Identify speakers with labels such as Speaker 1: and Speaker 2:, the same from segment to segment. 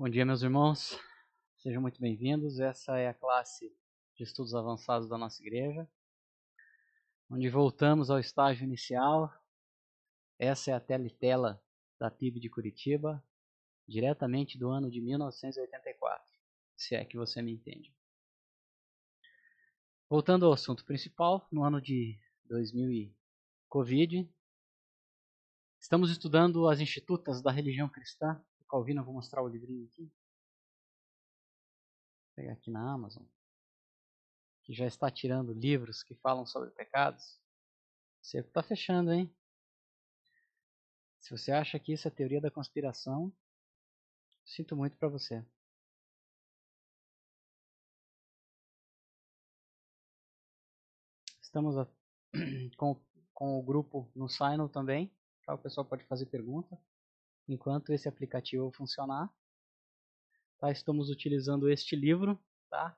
Speaker 1: Bom dia, meus irmãos. Sejam muito bem-vindos. Essa é a classe de estudos avançados da nossa igreja, onde voltamos ao estágio inicial. Essa é a teletela da PIB de Curitiba, diretamente do ano de 1984, se é que você me entende. Voltando ao assunto principal, no ano de 2000 e Covid, estamos estudando as institutas da religião cristã Calvino, eu vou mostrar o livrinho aqui. Vou pegar aqui na Amazon. Que já está tirando livros que falam sobre pecados. Você está fechando, hein? Se você acha que isso é teoria da conspiração, sinto muito para você. Estamos a, com, com o grupo no Signal também. O pessoal pode fazer pergunta enquanto esse aplicativo funcionar. Tá? Estamos utilizando este livro. Tá?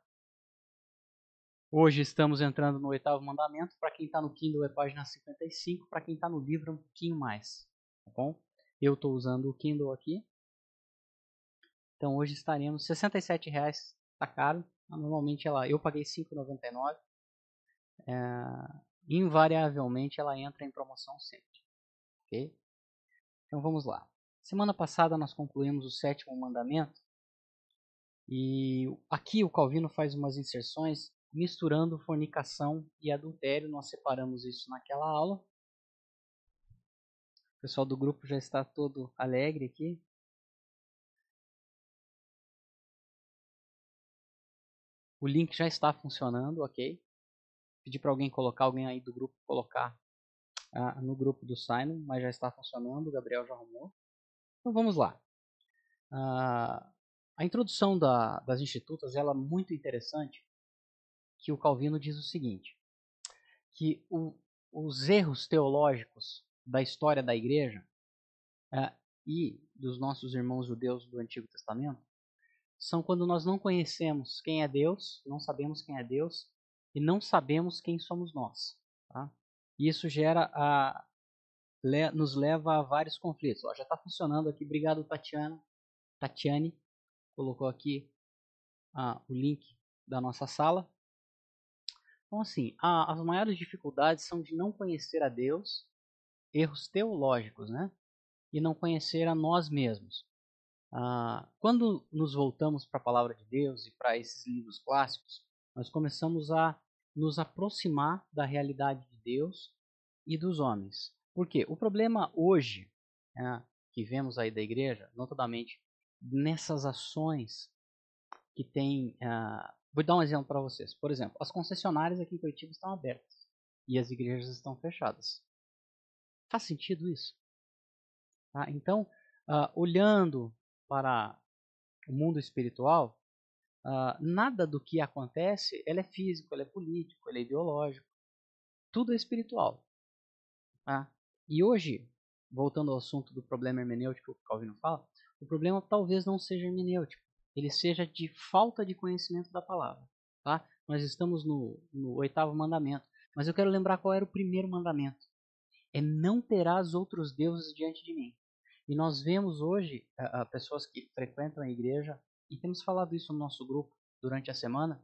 Speaker 1: Hoje estamos entrando no oitavo mandamento. Para quem está no Kindle é página 55. Para quem está no livro é um pouquinho mais. Tá bom? Eu estou usando o Kindle aqui. Então hoje estaremos R$ 67,00. Está caro. Normalmente ela, eu paguei R$ 5,99. É, invariavelmente ela entra em promoção sempre. Então vamos lá. Semana passada nós concluímos o sétimo mandamento e aqui o Calvino faz umas inserções misturando fornicação e adultério. Nós separamos isso naquela aula. O pessoal do grupo já está todo alegre aqui. O link já está funcionando, ok? Pedi para alguém colocar, alguém aí do grupo colocar ah, no grupo do Simon, mas já está funcionando, o Gabriel já arrumou. Então vamos lá. Uh, a introdução da, das institutas ela é muito interessante, que o Calvino diz o seguinte, que o, os erros teológicos da história da igreja uh, e dos nossos irmãos judeus do Antigo Testamento são quando nós não conhecemos quem é Deus, não sabemos quem é Deus e não sabemos quem somos nós. Tá? Isso gera a, le nos leva a vários conflitos. Ó, já está funcionando aqui. Obrigado, Tatiana. Tatiane colocou aqui ah, o link da nossa sala. Então, assim, a, as maiores dificuldades são de não conhecer a Deus, erros teológicos, né? E não conhecer a nós mesmos. Ah, quando nos voltamos para a palavra de Deus e para esses livros clássicos, nós começamos a nos aproximar da realidade de Deus e dos homens. Porque o problema hoje né, que vemos aí da igreja, notadamente nessas ações que tem. Uh, vou dar um exemplo para vocês. Por exemplo, as concessionárias aqui em Curitiba estão abertas e as igrejas estão fechadas. Faz sentido isso? Tá? Então, uh, olhando para o mundo espiritual, uh, nada do que acontece é físico, é político, é ideológico. Tudo é espiritual. Tá? E hoje, voltando ao assunto do problema hermenêutico que o Calvino fala, o problema talvez não seja hermenêutico, ele seja de falta de conhecimento da palavra. Tá? Nós estamos no, no oitavo mandamento, mas eu quero lembrar qual era o primeiro mandamento. É não terás outros deuses diante de mim. E nós vemos hoje uh, pessoas que frequentam a igreja, e temos falado isso no nosso grupo durante a semana,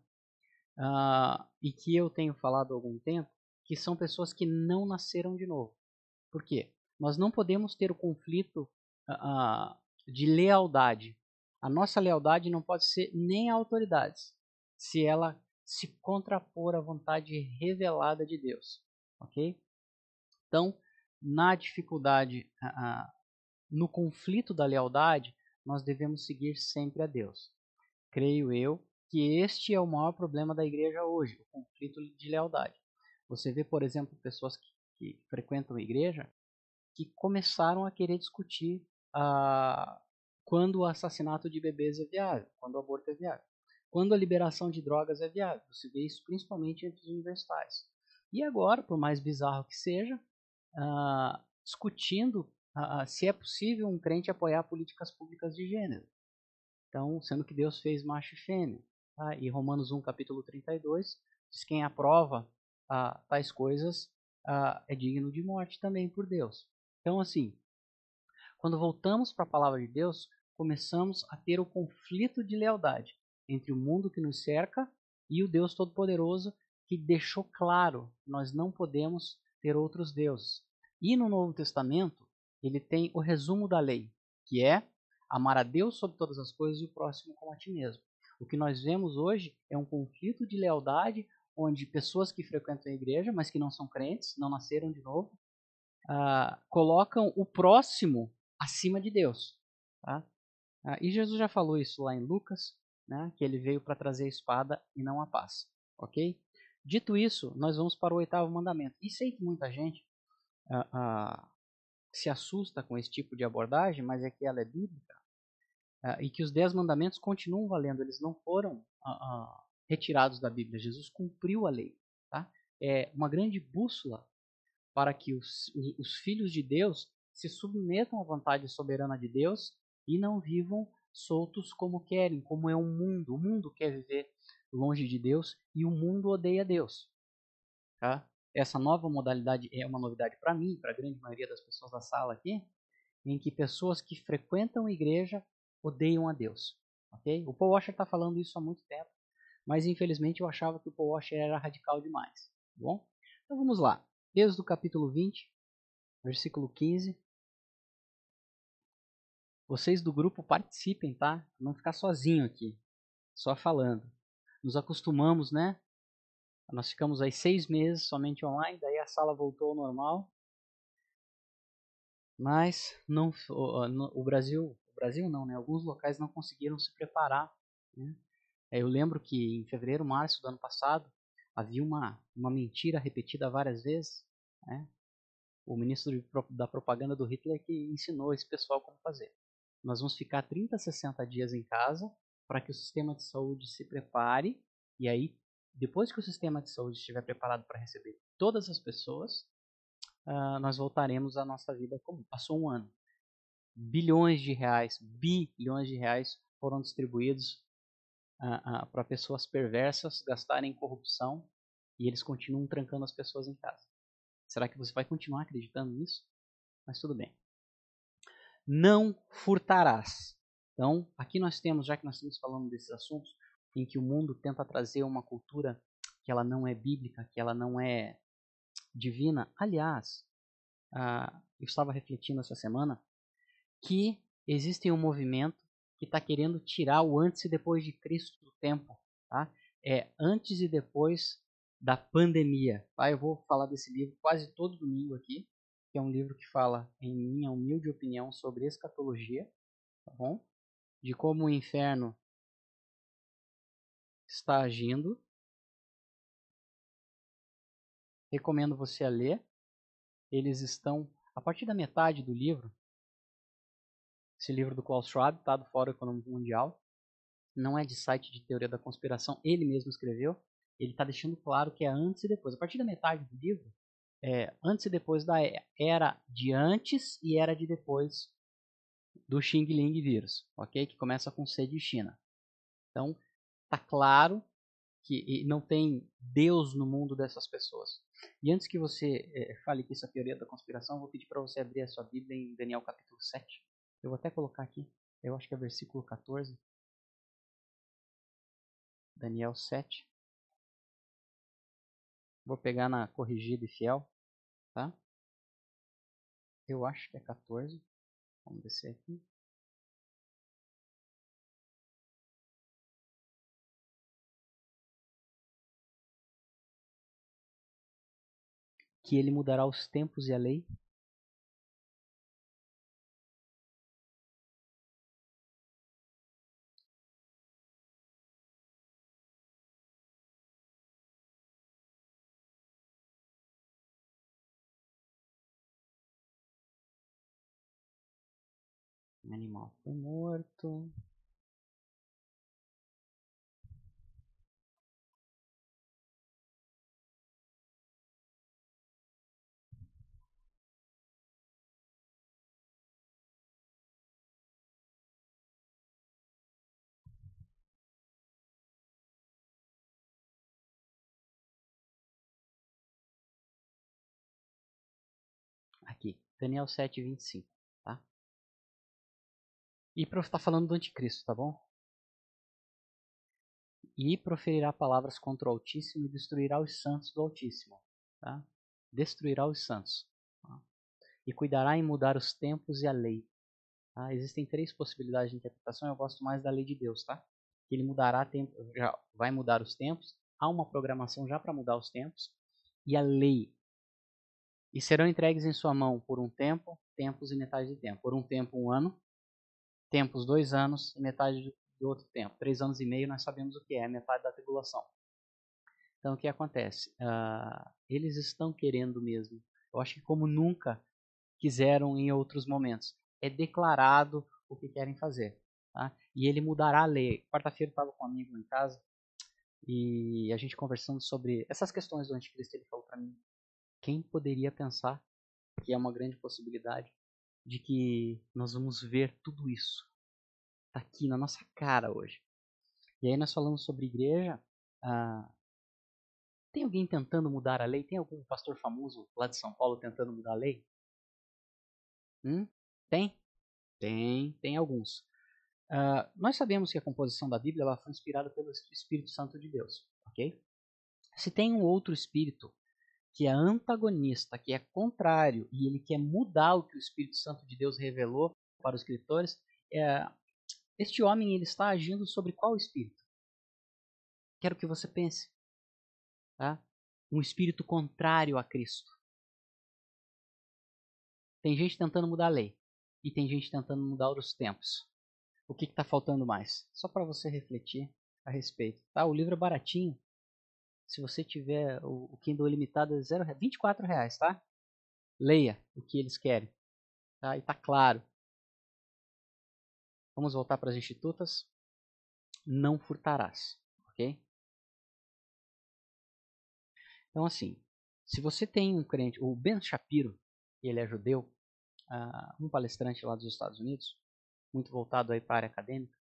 Speaker 1: uh, e que eu tenho falado há algum tempo, que são pessoas que não nasceram de novo. Por quê? Nós não podemos ter o conflito uh, de lealdade. A nossa lealdade não pode ser nem a autoridades, se ela se contrapor à vontade revelada de Deus. Ok? Então, na dificuldade, uh, no conflito da lealdade, nós devemos seguir sempre a Deus. Creio eu que este é o maior problema da igreja hoje, o conflito de lealdade. Você vê, por exemplo, pessoas que que frequentam a igreja que começaram a querer discutir ah, quando o assassinato de bebês é viável, quando o aborto é viável, quando a liberação de drogas é viável. Você vê isso principalmente entre os universitários. E agora, por mais bizarro que seja, ah, discutindo ah, se é possível um crente apoiar políticas públicas de gênero. Então, sendo que Deus fez macho e fêmea. Tá? E Romanos 1, capítulo 32, diz quem aprova ah, tais coisas uh, é digno de morte também por Deus. Então, assim, quando voltamos para a palavra de Deus, começamos a ter o conflito de lealdade entre o mundo que nos cerca e o Deus Todo-Poderoso que deixou claro que nós não podemos ter outros deuses. E no Novo Testamento, ele tem o resumo da lei, que é amar a Deus sobre todas as coisas e o próximo como a ti mesmo. O que nós vemos hoje é um conflito de lealdade onde pessoas que frequentam a igreja, mas que não são crentes, não nasceram de novo, uh, colocam o próximo acima de Deus. Tá? Uh, e Jesus já falou isso lá em Lucas, né, que ele veio para trazer a espada e não a paz. Ok? Dito isso, nós vamos para o oitavo mandamento. E sei que muita gente uh, se assusta com esse tipo de abordagem, mas é que ela é bíblica e que os dez mandamentos continuam valendo, eles não foram retirados da Bíblia. Jesus cumpriu a lei. Tá? É uma grande bússola para que os, os, os filhos de Deus se submetam à vontade soberana de Deus e não vivam soltos como querem, como é o mundo. O mundo quer viver longe de Deus e o mundo odeia Deus. Tá? Essa nova modalidade é uma novidade para mim, para a grande maioria das pessoas da sala aqui, em que pessoas que frequentam a igreja odeiam a Deus. Okay? O Paul Washer está falando isso há muito tempo, mas infelizmente eu achava que o Paul Washer era radical demais. Tá bom? Então vamos lá. Êxodo capítulo 20, versículo 15. Vocês do grupo participem, tá? Não ficar sozinho aqui, só falando. Nos acostumamos, né? Nós ficamos aí seis meses somente online, daí a sala voltou ao normal. Mas não, o, o Brasil Brasil não, né? Alguns locais não conseguiram se preparar. Né? É, eu lembro que em fevereiro, março do ano passado, havia uma, uma mentira repetida várias vezes. Né? O ministro da propaganda do Hitler que ensinou esse pessoal como fazer. Nós vamos ficar 30, 60 dias em casa para que o sistema de saúde se prepare e aí, depois que o sistema de saúde estiver preparado para receber todas as pessoas, uh, nós voltaremos à nossa vida comum. Passou um ano bilhões de reais, bilhões de reais foram distribuídos para pessoas perversas gastarem em corrupção e eles continuam trancando as pessoas em casa. Será que você vai continuar acreditando nisso? Mas tudo bem. Não furtarás. Então, aqui nós temos, já que nós estamos falando desses assuntos, em que o mundo tenta trazer uma cultura que ela não é bíblica, que ela não é divina. Aliás, uh, eu estava refletindo essa semana que existe um movimento que está querendo tirar o antes e depois de Cristo do tempo. Tá? É antes e depois da pandemia. Tá? Eu vou falar desse livro quase todo domingo aqui, que é um livro que fala, em minha humilde opinião, sobre escatologia, tá bom? de como o inferno está agindo. Recomendo você a ler. Eles estão, a partir da metade do livro, esse livro do Klaus Schwab, tá? do Fórum Econômico Mundial. Não é de site de teoria da conspiração, ele mesmo escreveu. Ele está deixando claro que é antes e depois. A partir da metade do livro, é antes e depois da era de antes e era de depois do Xing Ling vírus, ok? Que começa com C de China. Então, tá claro que não tem Deus no mundo dessas pessoas. E antes que você é, fale que isso é teoria da conspiração, vou pedir para você abrir a sua Bíblia em Daniel capítulo 7. Eu vou até colocar aqui, eu acho que é versículo 14. Daniel 7. Vou pegar na corrigida e fiel, tá? Eu acho que é 14. Vamos descer aqui. Que ele mudará os tempos e a lei Animal foi morto. Aqui, Daniel 7, 25. E está falando do anticristo, tá bom? E proferirá palavras contra o Altíssimo e destruirá os santos do Altíssimo. Tá? Destruirá os santos. Tá? E cuidará em mudar os tempos e a lei. Tá? Existem três possibilidades de interpretação. Eu gosto mais da lei de Deus, tá? Que ele mudará tempo, já vai mudar os tempos. Há uma programação já para mudar os tempos. E a lei. E serão entregues em sua mão por um tempo, tempos e metade de tempo. Por um tempo, um ano. Tempos, dois anos e metade do outro tempo. Três anos e meio, nós sabemos o que é, metade da tribulação. Então, o que acontece? Uh, eles estão querendo mesmo. Eu acho que como nunca quiseram em outros momentos. É declarado o que querem fazer. Tá? E ele mudará a lei. Quarta-feira estava com um amigo em casa e a gente conversando sobre essas questões do anticristo. Ele falou para mim: quem poderia pensar que é uma grande possibilidade de que nós vamos ver tudo isso Está aqui na nossa cara hoje. E aí nós falamos sobre igreja. Ah, tem alguém tentando mudar a lei? Tem algum pastor famoso lá de São Paulo tentando mudar a lei? Hum? Tem? Tem, tem alguns. Uh, nós sabemos que a composição da Bíblia ela foi inspirada pelo Espírito Santo de Deus, ok? Se tem um outro espírito que é antagonista, que é contrário e ele quer mudar o que o Espírito Santo de Deus revelou para os escritores, é, este homem ele está agindo sobre qual espírito? Quero que você pense. Tá? Um espírito contrário a Cristo. Tem gente tentando mudar a lei e tem gente tentando mudar os tempos. O que está faltando mais? Só para você refletir a respeito. Tá? O livro é baratinho. Se você tiver o, o Kindle limitado é zero, 24 reais, tá? Leia o que eles querem. Tá? E tá claro. Vamos voltar para as institutas. Não furtarás, ok? Então, assim, se você tem um crente, o Ben Shapiro, ele é judeu, uh, um palestrante lá dos Estados Unidos, muito voltado aí para a área acadêmica,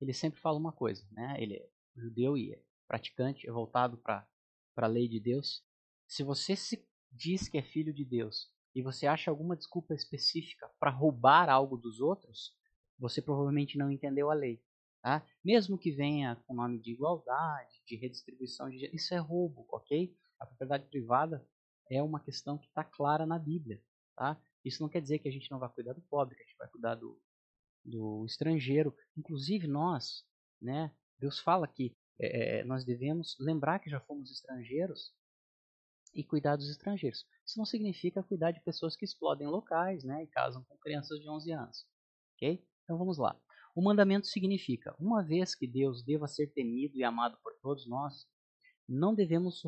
Speaker 1: ele sempre fala uma coisa, né? Ele é judeu e é praticante, é voltado para a lei de Deus. Se você se diz que é filho de Deus e você acha alguma desculpa específica para roubar algo dos outros, você provavelmente não entendeu a lei. Tá? Mesmo que venha com nome de igualdade, de redistribuição, de... isso é roubo, ok? A propriedade privada é uma questão que está clara na Bíblia. Tá? Isso não quer dizer que a gente não vai cuidar do pobre, que a gente vai cuidar do, do estrangeiro. Inclusive nós, né? Deus fala que é, é nós devemos lembrar que já fomos estrangeiros e cuidar dos estrangeiros. Isso não significa cuidar de pessoas que explodem locais, né? E casam com crianças de 11 anos, ok? Então vamos lá. O mandamento significa: uma vez que Deus deva ser temido e amado por todos nós, não devemos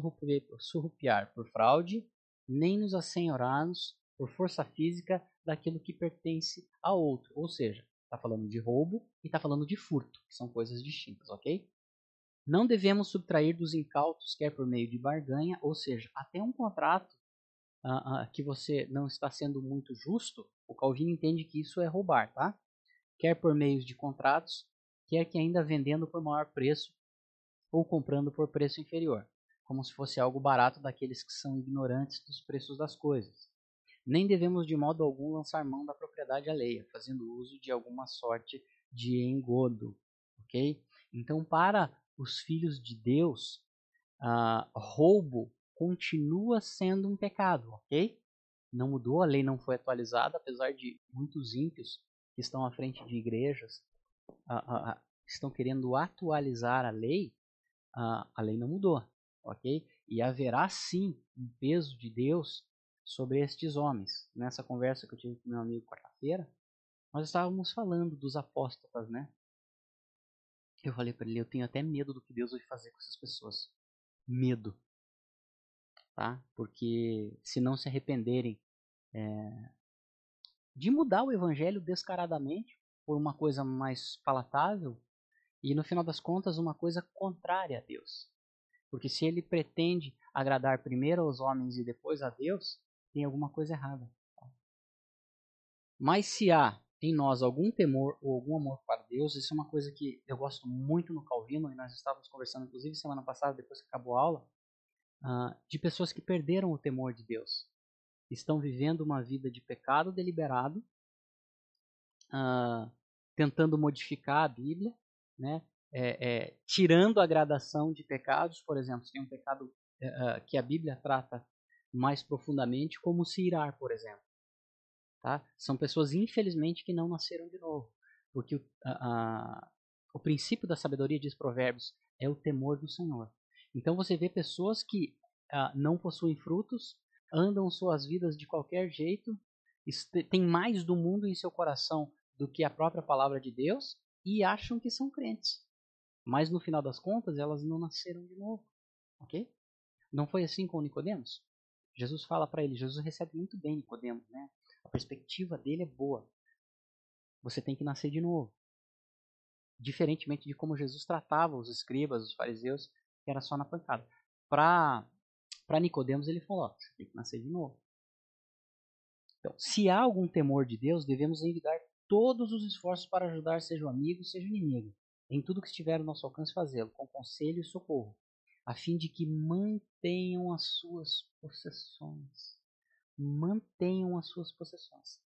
Speaker 1: surrupiar por fraude, nem nos assenhorarmos por força física daquilo que pertence a outro. Ou seja, está falando de roubo e está falando de furto, que são coisas distintas, ok? Não devemos subtrair dos incautos, quer por meio de barganha, ou seja, até um contrato uh, uh, que você não está sendo muito justo, o Calvino entende que isso é roubar, tá? quer por meio de contratos, quer que ainda vendendo por maior preço ou comprando por preço inferior, como se fosse algo barato daqueles que são ignorantes dos preços das coisas. Nem devemos de modo algum lançar mão da propriedade alheia, fazendo uso de alguma sorte de engodo, ok? Então, para os filhos de Deus, uh, roubo continua sendo um pecado, ok? Não mudou, a lei não foi atualizada, apesar de muitos ímpios que estão à frente de igrejas estão querendo atualizar a lei, a lei não mudou, ok? E haverá sim um peso de Deus sobre estes homens. Nessa conversa que eu tive com meu amigo quarta-feira, nós estávamos falando dos apóstolos, né? Eu falei para ele, eu tenho até medo do que Deus vai fazer com essas pessoas. Medo. Tá? Porque se não se arrependerem é, de mudar o evangelho descaradamente por uma coisa mais palatável e no final das contas uma coisa contrária a Deus. Porque se ele pretende agradar primeiro aos homens e depois a Deus, tem alguma coisa errada. Mas se há em nós algum temor ou algum amor para Deus, isso é uma coisa que eu gosto muito no Calvino, e nós estávamos conversando, inclusive, semana passada, depois que acabou a aula, uh, de pessoas que perderam o temor de Deus estão vivendo uma vida de pecado deliberado, uh, tentando modificar a Bíblia, né? É, é, tirando a gradação de pecados, por exemplo, tem um pecado é, que a Bíblia trata mais profundamente, como se irar, por exemplo. Tá? São pessoas, infelizmente, que não nasceram de novo. Porque o, a, a, o princípio da sabedoria, diz Provérbios, é o temor do Senhor. Então você vê pessoas que a, não possuem frutos, andam suas vidas de qualquer jeito, têm mais do mundo em seu coração do que a própria palavra de Deus e acham que são crentes. Mas no final das contas, elas não nasceram de novo. Ok? Não foi assim com Nicodemos? Jesus fala para ele, Jesus recebe muito bem Nicodemos, né? A perspectiva dele é boa. Você tem que nascer de novo. Diferentemente de como Jesus tratava os escribas, os fariseus, que era só na pancada. Para Nicodemos ele falou, ó, você tem que nascer de novo. Então, se há algum temor de Deus, devemos envidar todos os esforços para ajudar, seja o amigo, seja o inimigo, em tudo que estiver ao nosso alcance fazê-lo, com conselho e socorro, a fim de que mantenham as suas possessões. Mantenham as suas possessões.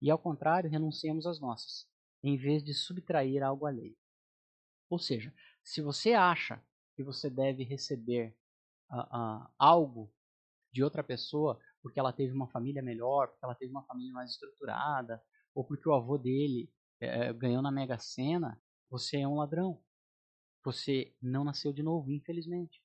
Speaker 1: E ao contrário, renunciemos às nossas, em vez de subtrair algo alheio. Ou seja, se você acha que você deve receber uh, uh, algo de outra pessoa porque ela teve uma família melhor, porque ela teve uma família mais estruturada, ou porque o avô dele é, ganhou na Mega Sena, você é um ladrão. Você não nasceu de novo, infelizmente.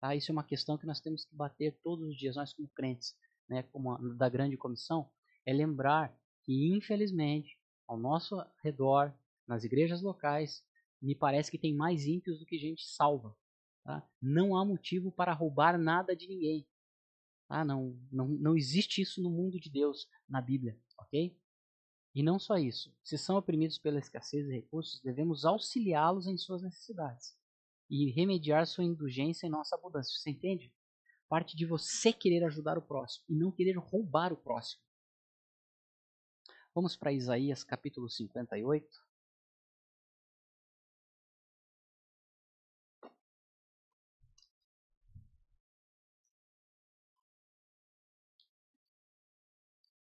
Speaker 1: Tá? Isso é uma questão que nós temos que bater todos os dias, nós como crentes, né, como a, da grande comissão, é lembrar que, infelizmente, ao nosso redor, nas igrejas locais, me parece que tem mais ímpios do que gente salva. Tá? Não há motivo para roubar nada de ninguém. Tá? Não, não, não existe isso no mundo de Deus, na Bíblia, ok? E não só isso. Se são oprimidos pela escassez de recursos, devemos auxiliá-los em suas necessidades e remediar sua indulgência em nossa abundância. Você entende? Parte de você querer ajudar o próximo e não querer roubar o próximo. Vamos para Isaías capítulo 58.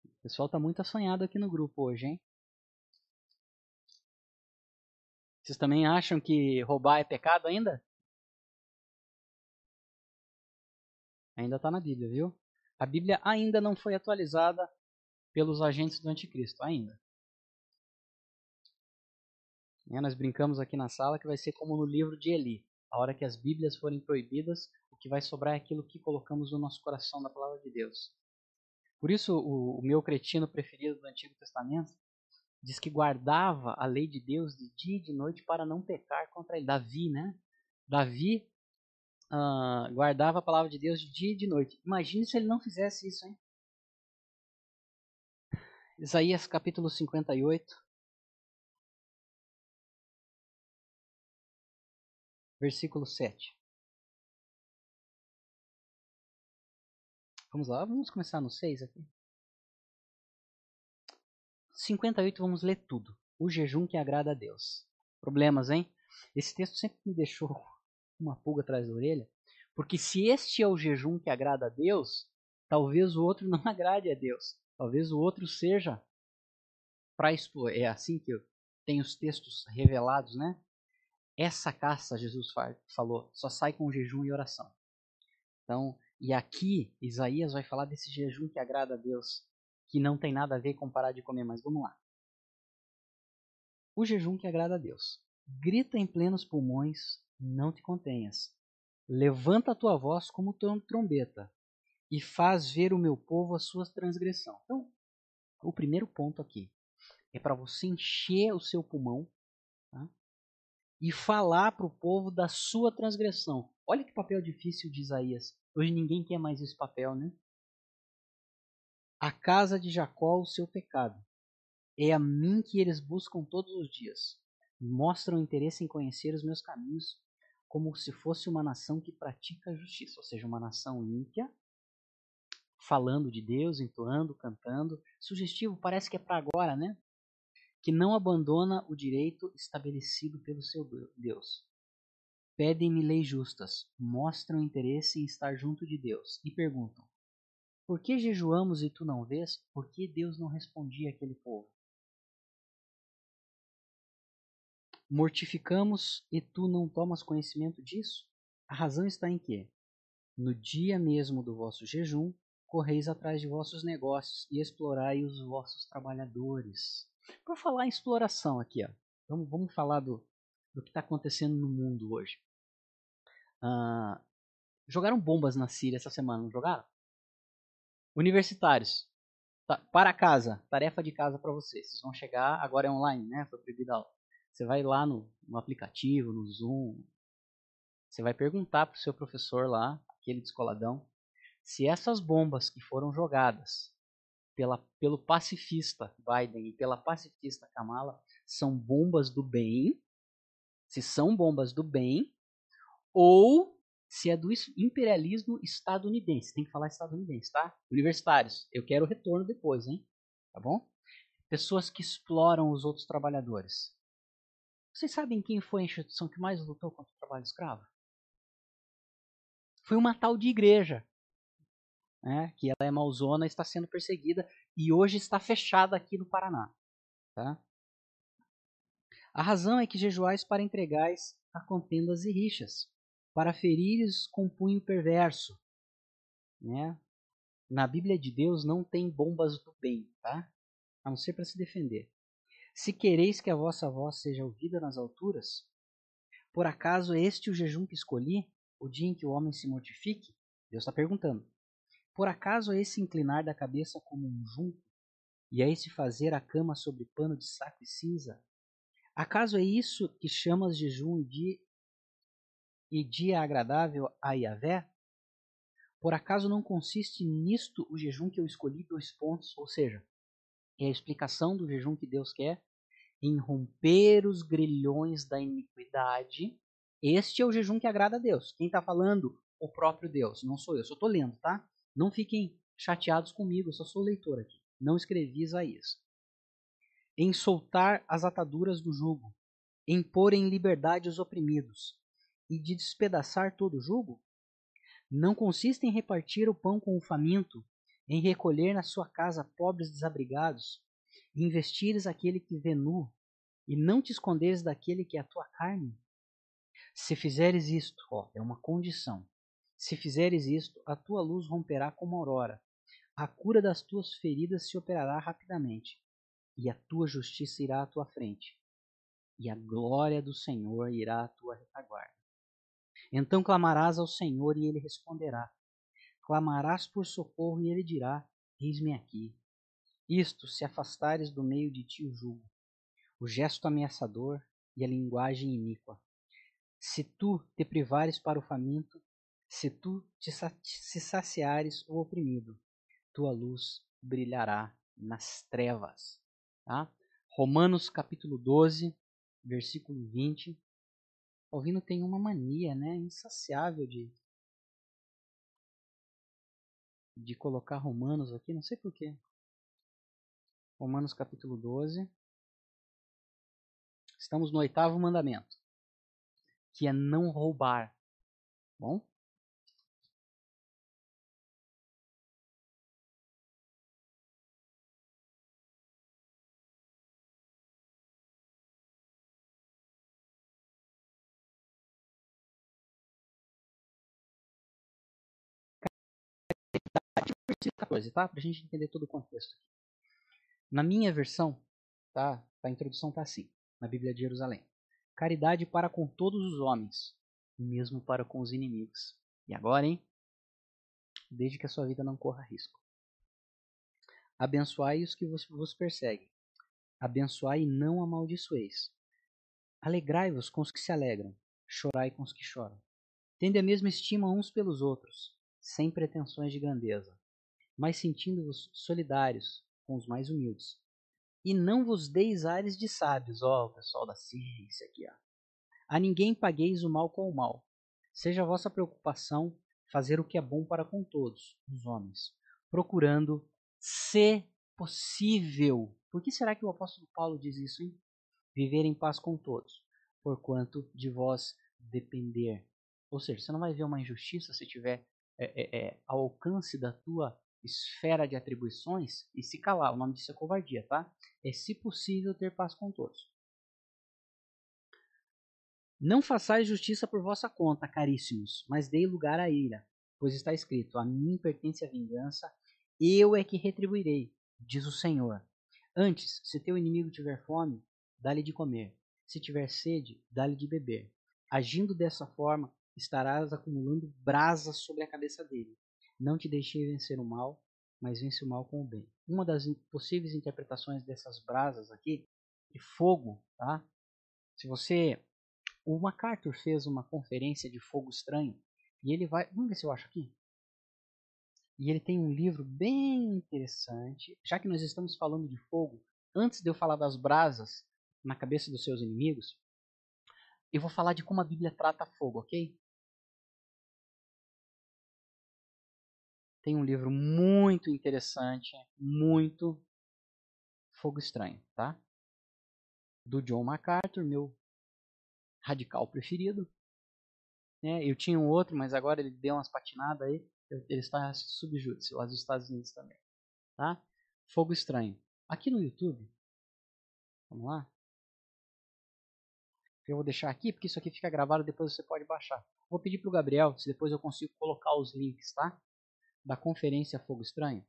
Speaker 1: O pessoal tá muito assanhado aqui no grupo hoje, hein? Vocês também acham que roubar é pecado ainda? Ainda está na Bíblia, viu? A Bíblia ainda não foi atualizada pelos agentes do anticristo, ainda. É, nós brincamos aqui na sala que vai ser como no livro de Eli. A hora que as Bíblias forem proibidas, o que vai sobrar é aquilo que colocamos no nosso coração da palavra de Deus. Por isso, o, o meu cretino preferido do Antigo Testamento diz que guardava a lei de Deus de dia e de noite para não pecar contra ele. Davi, né? Davi uh, guardava a palavra de Deus de dia e de noite. Imagine se ele não fizesse isso, hein? Isaías capítulo 58. Versículo 7. Vamos lá, vamos começar no 6 aqui. 58, vamos ler tudo. O jejum que agrada a Deus. Problemas, hein? Esse texto sempre me deixou uma pulga atrás da orelha, porque se este é o jejum que agrada a Deus, talvez o outro não agrade a Deus. Talvez o outro seja para expor. É assim que tem os textos revelados, né? Essa caça, Jesus falou, só sai com jejum e oração. Então, e aqui, Isaías vai falar desse jejum que agrada a Deus, que não tem nada a ver com parar de comer, mas vamos lá. O jejum que agrada a Deus. Grita em plenos pulmões, não te contenhas. Levanta a tua voz como trombeta e faz ver o meu povo a sua transgressão. Então, o primeiro ponto aqui é para você encher o seu pulmão tá? e falar para o povo da sua transgressão. Olha que papel difícil de Isaías. Hoje ninguém quer mais esse papel, né? A casa de Jacó, o seu pecado. É a mim que eles buscam todos os dias. Mostram interesse em conhecer os meus caminhos, como se fosse uma nação que pratica a justiça, ou seja, uma nação ímpia, falando de Deus, entoando, cantando. Sugestivo, parece que é para agora, né? Que não abandona o direito estabelecido pelo seu Deus. Pedem-me leis justas, mostram interesse em estar junto de Deus e perguntam: Por que jejuamos e tu não vês? Por que Deus não respondia àquele povo? Mortificamos e tu não tomas conhecimento disso? A razão está em que, no dia mesmo do vosso jejum, correis atrás de vossos negócios e explorai os vossos trabalhadores. Por falar em exploração aqui, ó, vamos, vamos falar do, do que está acontecendo no mundo hoje. Uh, jogaram bombas na Síria essa semana, não jogaram? Universitários, tá, para casa, tarefa de casa para vocês. Vocês vão chegar, agora é online, né? Foi proibida a aula. Você vai lá no, no aplicativo, no Zoom, você vai perguntar para o seu professor lá, aquele descoladão, se essas bombas que foram jogadas pela, pelo pacifista Biden e pela pacifista Kamala são bombas do bem, se são bombas do bem, ou se é do imperialismo estadunidense. Tem que falar estadunidense, tá? Universitários, eu quero retorno depois, hein? Tá bom? Pessoas que exploram os outros trabalhadores. Vocês sabem quem foi a instituição que mais lutou contra o trabalho escravo? Foi uma tal de igreja, né, que ela é malzona, está sendo perseguida e hoje está fechada aqui no Paraná. Tá? A razão é que jejuais para entregais a contendas e rixas, para ferires com punho perverso. Né? Na Bíblia de Deus não tem bombas do bem, tá? a não ser para se defender. Se quereis que a vossa voz seja ouvida nas alturas, por acaso este o jejum que escolhi, o dia em que o homem se mortifique? Deus está perguntando. Por acaso esse inclinar da cabeça como um junco, e é esse fazer a cama sobre pano de saco e cinza? Acaso é isso que chamas jejum e dia, e dia agradável a Yahvé? Por acaso não consiste nisto o jejum que eu escolhi dois pontos, ou seja, é a explicação do jejum que Deus quer em romper os grilhões da iniquidade. Este é o jejum que agrada a Deus. Quem está falando? O próprio Deus. Não sou eu, só estou lendo, tá? Não fiquem chateados comigo, eu só sou leitor aqui. Não escrevi Isaías. Em soltar as ataduras do jugo, em pôr em liberdade os oprimidos, e de despedaçar todo o jugo? Não consiste em repartir o pão com o faminto, em recolher na sua casa pobres desabrigados, e investires aquele que vê nu, e não te esconderes daquele que é a tua carne? Se fizeres isto, ó, é uma condição. Se fizeres isto, a tua luz romperá como aurora, a cura das tuas feridas se operará rapidamente, e a tua justiça irá à tua frente, e a glória do Senhor irá à tua retaguarda. Então clamarás ao Senhor e ele responderá clamarás por socorro e ele dirá: Eis-me aqui. Isto, se afastares do meio de ti o jugo, o gesto ameaçador e a linguagem iníqua. Se tu te privares para o faminto, se tu te se saciares o oprimido, tua luz brilhará nas trevas. Tá? Romanos capítulo 12, versículo 20. Alvino tem uma mania né, insaciável de de colocar Romanos aqui, não sei porquê. Romanos capítulo 12. Estamos no oitavo mandamento, que é não roubar. Bom? Versículo 14, tá? Para a gente entender todo o contexto. Na minha versão, tá? A introdução tá assim, na Bíblia de Jerusalém. Caridade para com todos os homens, mesmo para com os inimigos. E agora, hein? Desde que a sua vida não corra risco. Abençoai os que vos perseguem. Abençoai e não amaldiçoeis. Alegrai-vos com os que se alegram. Chorai com os que choram. Tende a mesma estima uns pelos outros, sem pretensões de grandeza mas sentindo-vos solidários com os mais humildes. E não vos deis ares de sábios, ó, pessoal da ciência aqui, ó. A ninguém pagueis o mal com o mal. Seja a vossa preocupação fazer o que é bom para com todos os homens, procurando, se possível. Por que será que o apóstolo Paulo diz isso, hein? Viver em paz com todos, porquanto de vós depender. Ou seja, você não vai ver uma injustiça se tiver é, é, é, ao alcance da tua esfera de atribuições e se calar. O nome disso é covardia, tá? É, se possível, ter paz com todos. Não façais justiça por vossa conta, caríssimos, mas dei lugar à ira, pois está escrito: A mim pertence a vingança, eu é que retribuirei, diz o Senhor. Antes, se teu inimigo tiver fome, dá-lhe de comer. Se tiver sede, dá-lhe de beber. Agindo dessa forma, estarás acumulando brasas sobre a cabeça dele. Não te deixei vencer o mal, mas vence o mal com o bem. Uma das possíveis interpretações dessas brasas aqui, de fogo, tá? Se você o MacArthur fez uma conferência de fogo estranho e ele vai. Vamos ver se eu acho aqui. E ele tem um livro bem interessante. Já que nós estamos falando de fogo, antes de eu falar das brasas na cabeça dos seus inimigos, eu vou falar de como a Bíblia trata fogo, ok? Tem um livro muito interessante, muito fogo estranho, tá? Do John MacArthur, meu radical preferido. É, eu tinha um outro, mas agora ele deu umas patinadas aí. Ele está subjúdice lá dos Estados Unidos também. Tá? Fogo Estranho. Aqui no YouTube, vamos lá. Eu vou deixar aqui, porque isso aqui fica gravado, depois você pode baixar. Vou pedir para o Gabriel se depois eu consigo colocar os links, tá? Da conferência Fogo Estranho.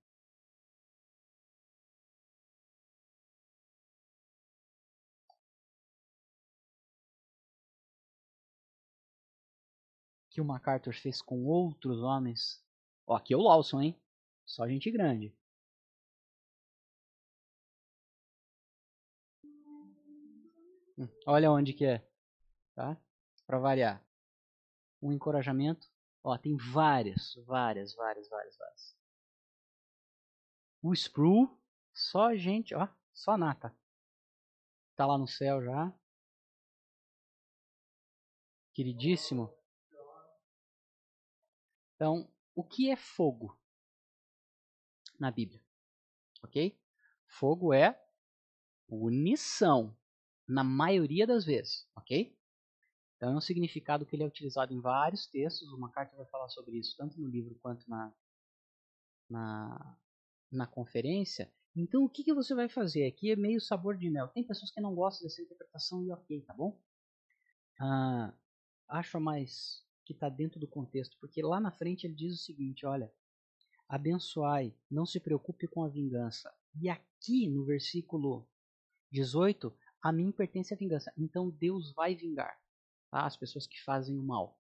Speaker 1: que o MacArthur fez com outros homens. Ó, aqui é o Lawson, hein? Só gente grande. Hum, olha onde que é, tá? Para variar. Um encorajamento. Ó, tem várias, várias, várias, várias, várias. O Sprue, só gente, ó, só nata. Tá lá no céu já. Queridíssimo. Então, o que é fogo na Bíblia? Ok? Fogo é unição, na maioria das vezes, ok? Então é um significado que ele é utilizado em vários textos. Uma carta vai falar sobre isso tanto no livro quanto na, na, na conferência. Então o que, que você vai fazer? Aqui é meio sabor de mel. Tem pessoas que não gostam dessa interpretação e ok, tá bom? Ah, acho mais que está dentro do contexto, porque lá na frente ele diz o seguinte: olha, abençoai, não se preocupe com a vingança. E aqui no versículo 18, a mim pertence a vingança. Então Deus vai vingar tá? as pessoas que fazem o mal.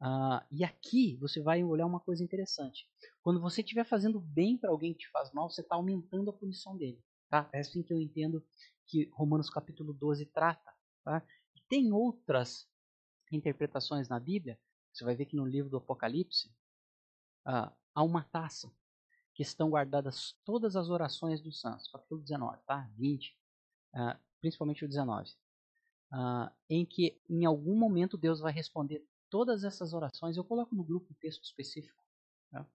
Speaker 1: Uh, e aqui você vai olhar uma coisa interessante. Quando você estiver fazendo bem para alguém que te faz mal, você está aumentando a punição dele. Tá? É assim que eu entendo que Romanos capítulo 12 trata. Tá? E tem outras interpretações na Bíblia você vai ver que no livro do Apocalipse ah, há uma taça que estão guardadas todas as orações dos santos, capítulo 19, tá? 20, ah, principalmente o 19, ah, em que em algum momento Deus vai responder todas essas orações. Eu coloco no grupo um texto específico tá?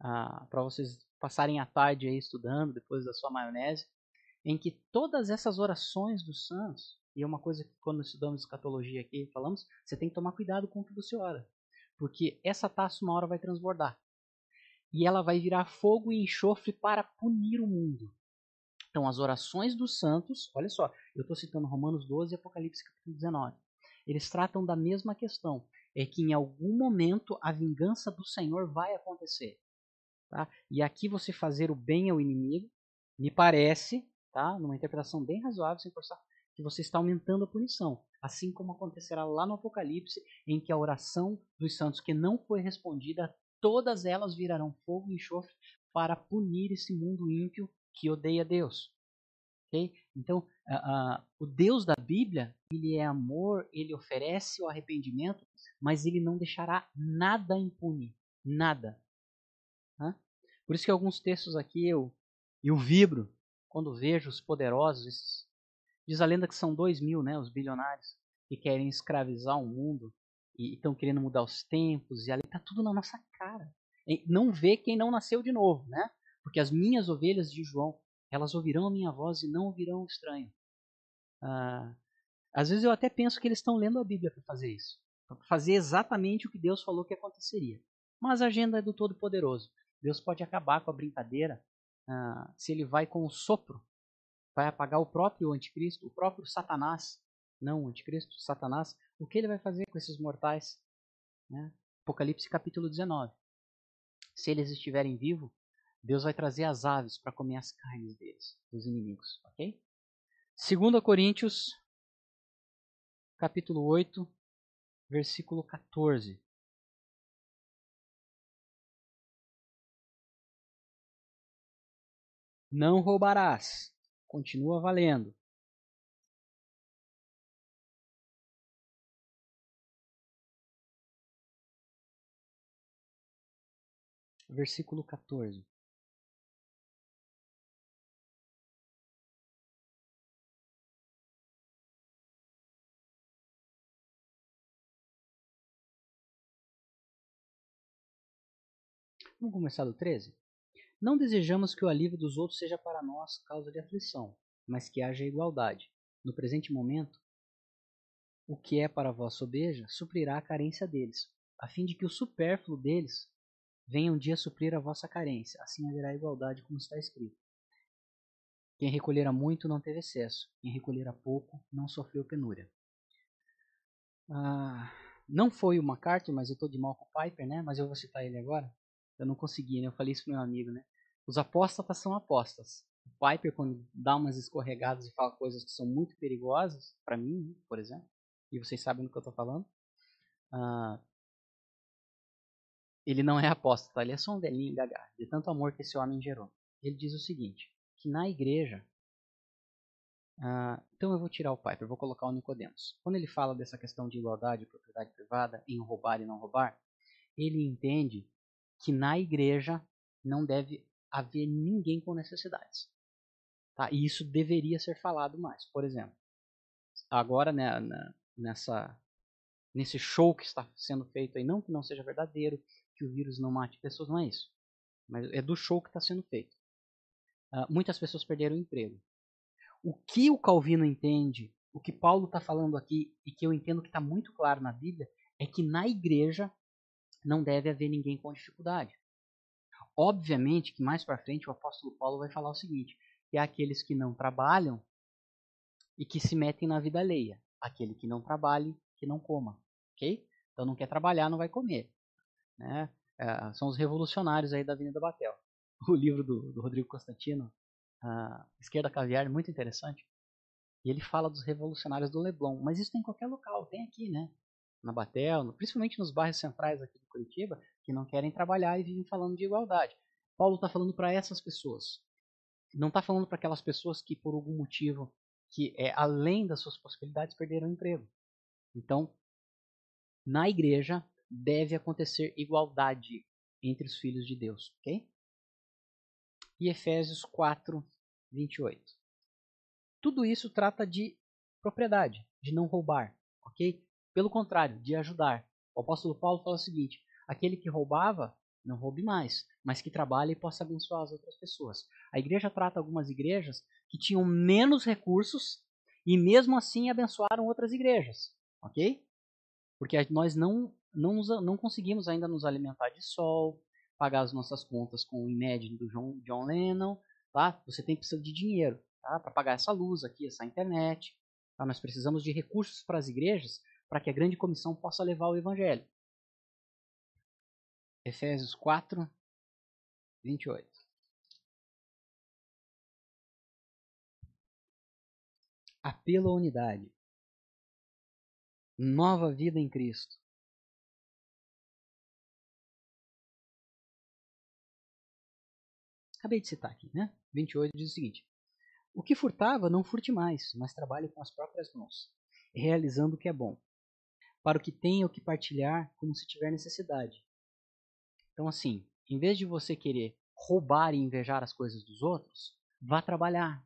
Speaker 1: ah, para vocês passarem a tarde aí estudando depois da sua maionese, em que todas essas orações dos santos e é uma coisa que quando estudamos escatologia aqui falamos, você tem que tomar cuidado com o que você ora. Porque essa taça uma hora vai transbordar. E ela vai virar fogo e enxofre para punir o mundo. Então, as orações dos santos, olha só, eu estou citando Romanos 12 e Apocalipse capítulo 19. Eles tratam da mesma questão. É que em algum momento a vingança do Senhor vai acontecer. Tá? E aqui você fazer o bem ao inimigo, me parece, tá? numa interpretação bem razoável, sem forçar, que você está aumentando a punição, assim como acontecerá lá no Apocalipse, em que a oração dos santos que não foi respondida, todas elas virarão fogo e enxofre para punir esse mundo ímpio que odeia Deus. Okay? Então, uh, uh, o Deus da Bíblia, ele é amor, ele oferece o arrependimento, mas ele não deixará nada impune, nada. Por isso que alguns textos aqui eu, eu vibro quando vejo os poderosos, Diz a lenda que são dois mil, né, os bilionários, que querem escravizar o mundo e estão querendo mudar os tempos, e ali está tudo na nossa cara. Não vê quem não nasceu de novo, né? Porque as minhas ovelhas de João, elas ouvirão a minha voz e não ouvirão o estranho. Ah, às vezes eu até penso que eles estão lendo a Bíblia para fazer isso, para fazer exatamente o que Deus falou que aconteceria. Mas a agenda é do Todo-Poderoso. Deus pode acabar com a brincadeira ah, se ele vai com o sopro vai apagar o próprio anticristo, o próprio Satanás, não o anticristo, Satanás, o que ele vai fazer com esses mortais? Né? Apocalipse capítulo 19. Se eles estiverem vivos, Deus vai trazer as aves para comer as carnes deles, dos inimigos, ok? 2 Coríntios, capítulo 8, versículo 14. Não roubarás. Continua valendo. Versículo 14. Vamos começar do 13? Não desejamos que o alívio dos outros seja para nós causa de aflição, mas que haja igualdade. No presente momento, o que é para vós sobeja suprirá a carência deles, a fim de que o supérfluo deles venha um dia suprir a vossa carência. Assim haverá igualdade, como está escrito. Quem recolhera muito não teve excesso, quem recolhera pouco não sofreu penúria. Ah, não foi o MacArthur, mas eu estou de mal com o Piper, né? mas eu vou citar ele agora. Eu não consegui, né? Eu falei isso pro meu amigo, né? Os apóstatas são apostas. O Piper, quando dá umas escorregadas e fala coisas que são muito perigosas, para mim, por exemplo, e vocês sabem do que eu tô falando, uh, ele não é apóstata, ele é só um velhinho gaga, de tanto amor que esse homem gerou. Ele diz o seguinte, que na igreja, uh, então eu vou tirar o Piper, vou colocar o Nicodemos. Quando ele fala dessa questão de igualdade, propriedade privada, em roubar e não roubar, ele entende que na igreja não deve haver ninguém com necessidades. Tá? E isso deveria ser falado mais. Por exemplo, agora né, nessa, nesse show que está sendo feito aí, não que não seja verdadeiro, que o vírus não mate pessoas, não é isso. Mas é do show que está sendo feito. Uh, muitas pessoas perderam o emprego. O que o Calvino entende, o que Paulo está falando aqui, e que eu entendo que está muito claro na Bíblia, é que na igreja não deve haver ninguém com dificuldade. Obviamente que mais para frente o apóstolo Paulo vai falar o seguinte, que é aqueles que não trabalham e que se metem na vida alheia. Aquele que não trabalhe, que não coma, ok? Então não quer trabalhar, não vai comer. Né? É, são os revolucionários aí da Avenida Batel. O livro do, do Rodrigo Constantino, Esquerda Caviar, é muito interessante. E ele fala dos revolucionários do Leblon. Mas isso tem em qualquer local, tem aqui, né? Na Batel, principalmente nos bairros centrais aqui de Curitiba, que não querem trabalhar e vivem falando de igualdade. Paulo está falando para essas pessoas. Não está falando para aquelas pessoas que, por algum motivo, que é além das suas possibilidades, perderam o emprego. Então, na igreja deve acontecer igualdade entre os filhos de Deus, ok? E Efésios 4, 28. Tudo isso trata de propriedade, de não roubar, ok? Pelo contrário, de ajudar. O apóstolo Paulo fala o seguinte: aquele que roubava, não roube mais, mas que trabalhe e possa abençoar as outras pessoas. A igreja trata algumas igrejas que tinham menos recursos e mesmo assim abençoaram outras igrejas, ok? Porque nós não, não, não conseguimos ainda nos alimentar de sol, pagar as nossas contas com o Imagine do John, John Lennon, tá? Você tem precisa de dinheiro, tá? Para pagar essa luz aqui, essa internet. Tá? Nós precisamos de recursos para as igrejas para que a grande comissão possa levar o evangelho. Efésios 4, 28. Apelo à unidade. Nova vida em Cristo. Acabei de citar aqui, né? 28 diz o seguinte: O que furtava, não furte mais, mas trabalhe com as próprias mãos, realizando o que é bom para o que tem o que partilhar como se tiver necessidade. Então, assim, em vez de você querer roubar e invejar as coisas dos outros, vá trabalhar.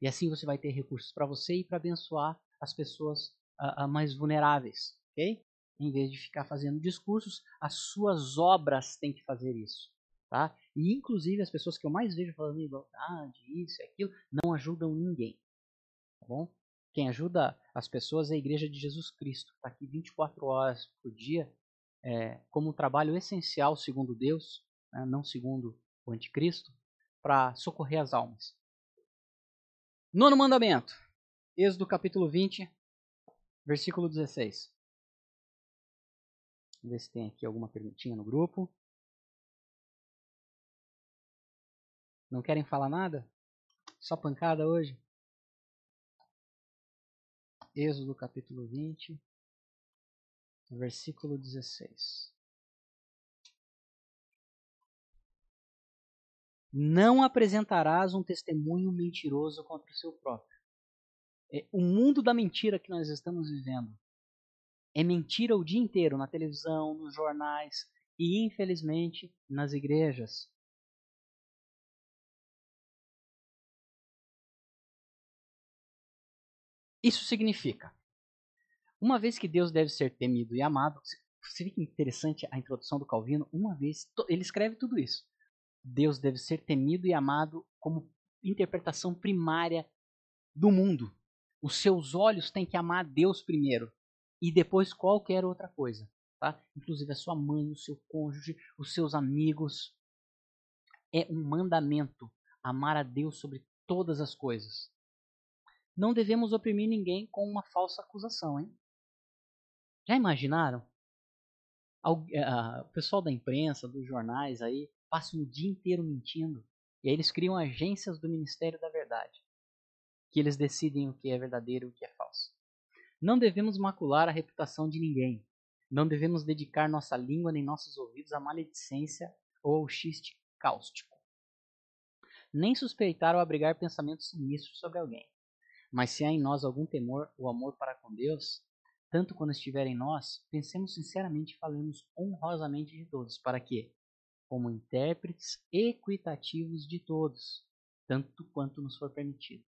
Speaker 1: E assim você vai ter recursos para você e para abençoar as pessoas uh, uh, mais vulneráveis, ok? Em vez de ficar fazendo discursos, as suas obras têm que fazer isso, tá? E inclusive as pessoas que eu mais vejo falando igualdade, isso e aquilo, não ajudam ninguém, tá bom? Quem ajuda as pessoas é a Igreja de Jesus Cristo, está aqui 24 horas por dia, é, como um trabalho essencial, segundo Deus, né, não segundo o anticristo, para socorrer as almas. Nono mandamento, Êxodo capítulo 20, Versículo 16. Vamos ver se tem aqui alguma perguntinha no grupo. Não querem falar nada? Só pancada hoje? Êxodo capítulo 20, versículo 16. Não apresentarás um testemunho mentiroso contra o seu próprio. É, o mundo da mentira que nós estamos vivendo é mentira o dia inteiro na televisão, nos jornais e, infelizmente, nas igrejas. Isso significa, uma vez que Deus deve ser temido e amado, você vê que interessante a introdução do Calvino, uma vez, ele escreve tudo isso. Deus deve ser temido e amado como interpretação primária do mundo. Os seus olhos têm que amar Deus primeiro e depois qualquer outra coisa, tá? Inclusive a sua mãe, o seu cônjuge, os seus amigos. É um mandamento amar a Deus sobre todas as coisas. Não devemos oprimir ninguém com uma falsa acusação, hein? Já imaginaram? Eh, o pessoal da imprensa, dos jornais aí, passa o dia inteiro mentindo. E aí eles criam agências do Ministério da Verdade, que eles decidem o que é verdadeiro e o que é falso. Não devemos macular a reputação de ninguém. Não devemos dedicar nossa língua nem nossos ouvidos à maledicência ou ao xiste cáustico. Nem suspeitar ou abrigar pensamentos sinistros sobre alguém. Mas se há em nós algum temor ou amor para com Deus, tanto quando estiver em nós, pensemos sinceramente e falemos honrosamente de todos, para que, como intérpretes equitativos de todos, tanto quanto nos for permitido,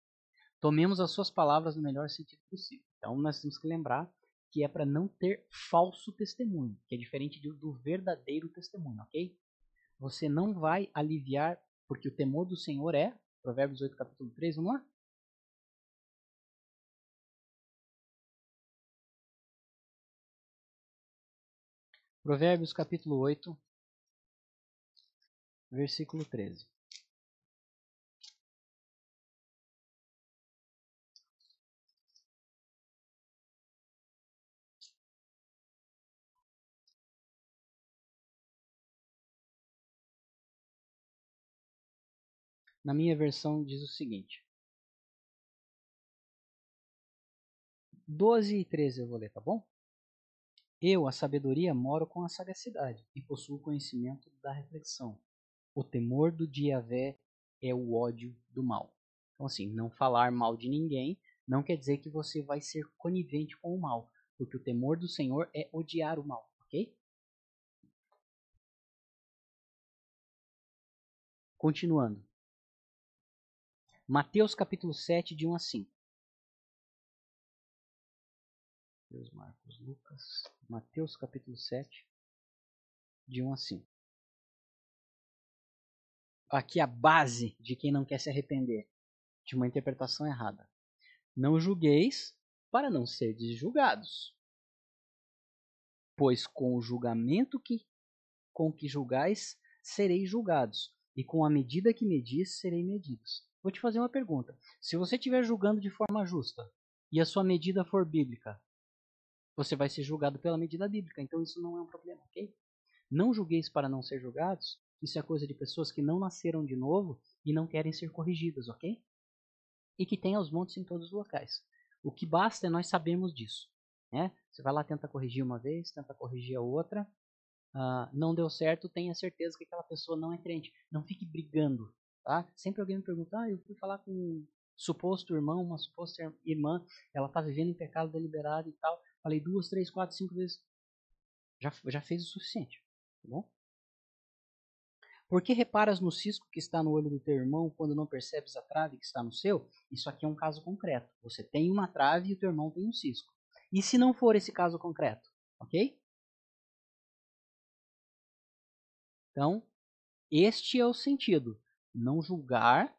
Speaker 1: tomemos as suas palavras no melhor sentido possível. Então, nós temos que lembrar que é para não ter falso testemunho, que é diferente do verdadeiro testemunho, ok? Você não vai aliviar, porque o temor do Senhor é, Provérbios 8, capítulo 3, vamos lá? Provérbios capítulo 8, versículo 13. Na minha versão diz o seguinte: 12 e 13 eu vou ler, tá bom? Eu, a sabedoria, moro com a sagacidade e possuo conhecimento da reflexão. O temor do Diavé é o ódio do mal. Então, assim, não falar mal de ninguém não quer dizer que você vai ser conivente com o mal, porque o temor do Senhor é odiar o mal, ok? Continuando. Mateus capítulo 7, de 1 a 5. Deus, Marcos, Lucas, Mateus capítulo 7, de 1 a 5. Aqui a base de quem não quer se arrepender de uma interpretação errada. Não julgueis para não serdes julgados. Pois com o julgamento que com que julgais sereis julgados, e com a medida que medis serei medidos. Vou te fazer uma pergunta. Se você estiver julgando de forma justa e a sua medida for bíblica, você vai ser julgado pela medida bíblica. Então isso não é um problema, ok? Não julgueis para não ser julgados. Isso é coisa de pessoas que não nasceram de novo e não querem ser corrigidas, ok? E que tem aos montes em todos os locais. O que basta é nós sabermos disso. Né? Você vai lá, tenta corrigir uma vez, tenta corrigir a outra. Uh, não deu certo, tenha certeza que aquela pessoa não é crente. Não fique brigando. Tá? Sempre alguém me pergunta, ah, eu fui falar com um suposto irmão, uma suposta irmã, ela está vivendo em pecado deliberado e tal. Falei duas, três, quatro, cinco vezes. Já, já fez o suficiente. Tá bom? Por que reparas no cisco que está no olho do teu irmão quando não percebes a trave que está no seu? Isso aqui é um caso concreto. Você tem uma trave e o teu irmão tem um cisco. E se não for esse caso concreto? Ok? Então, este é o sentido. Não julgar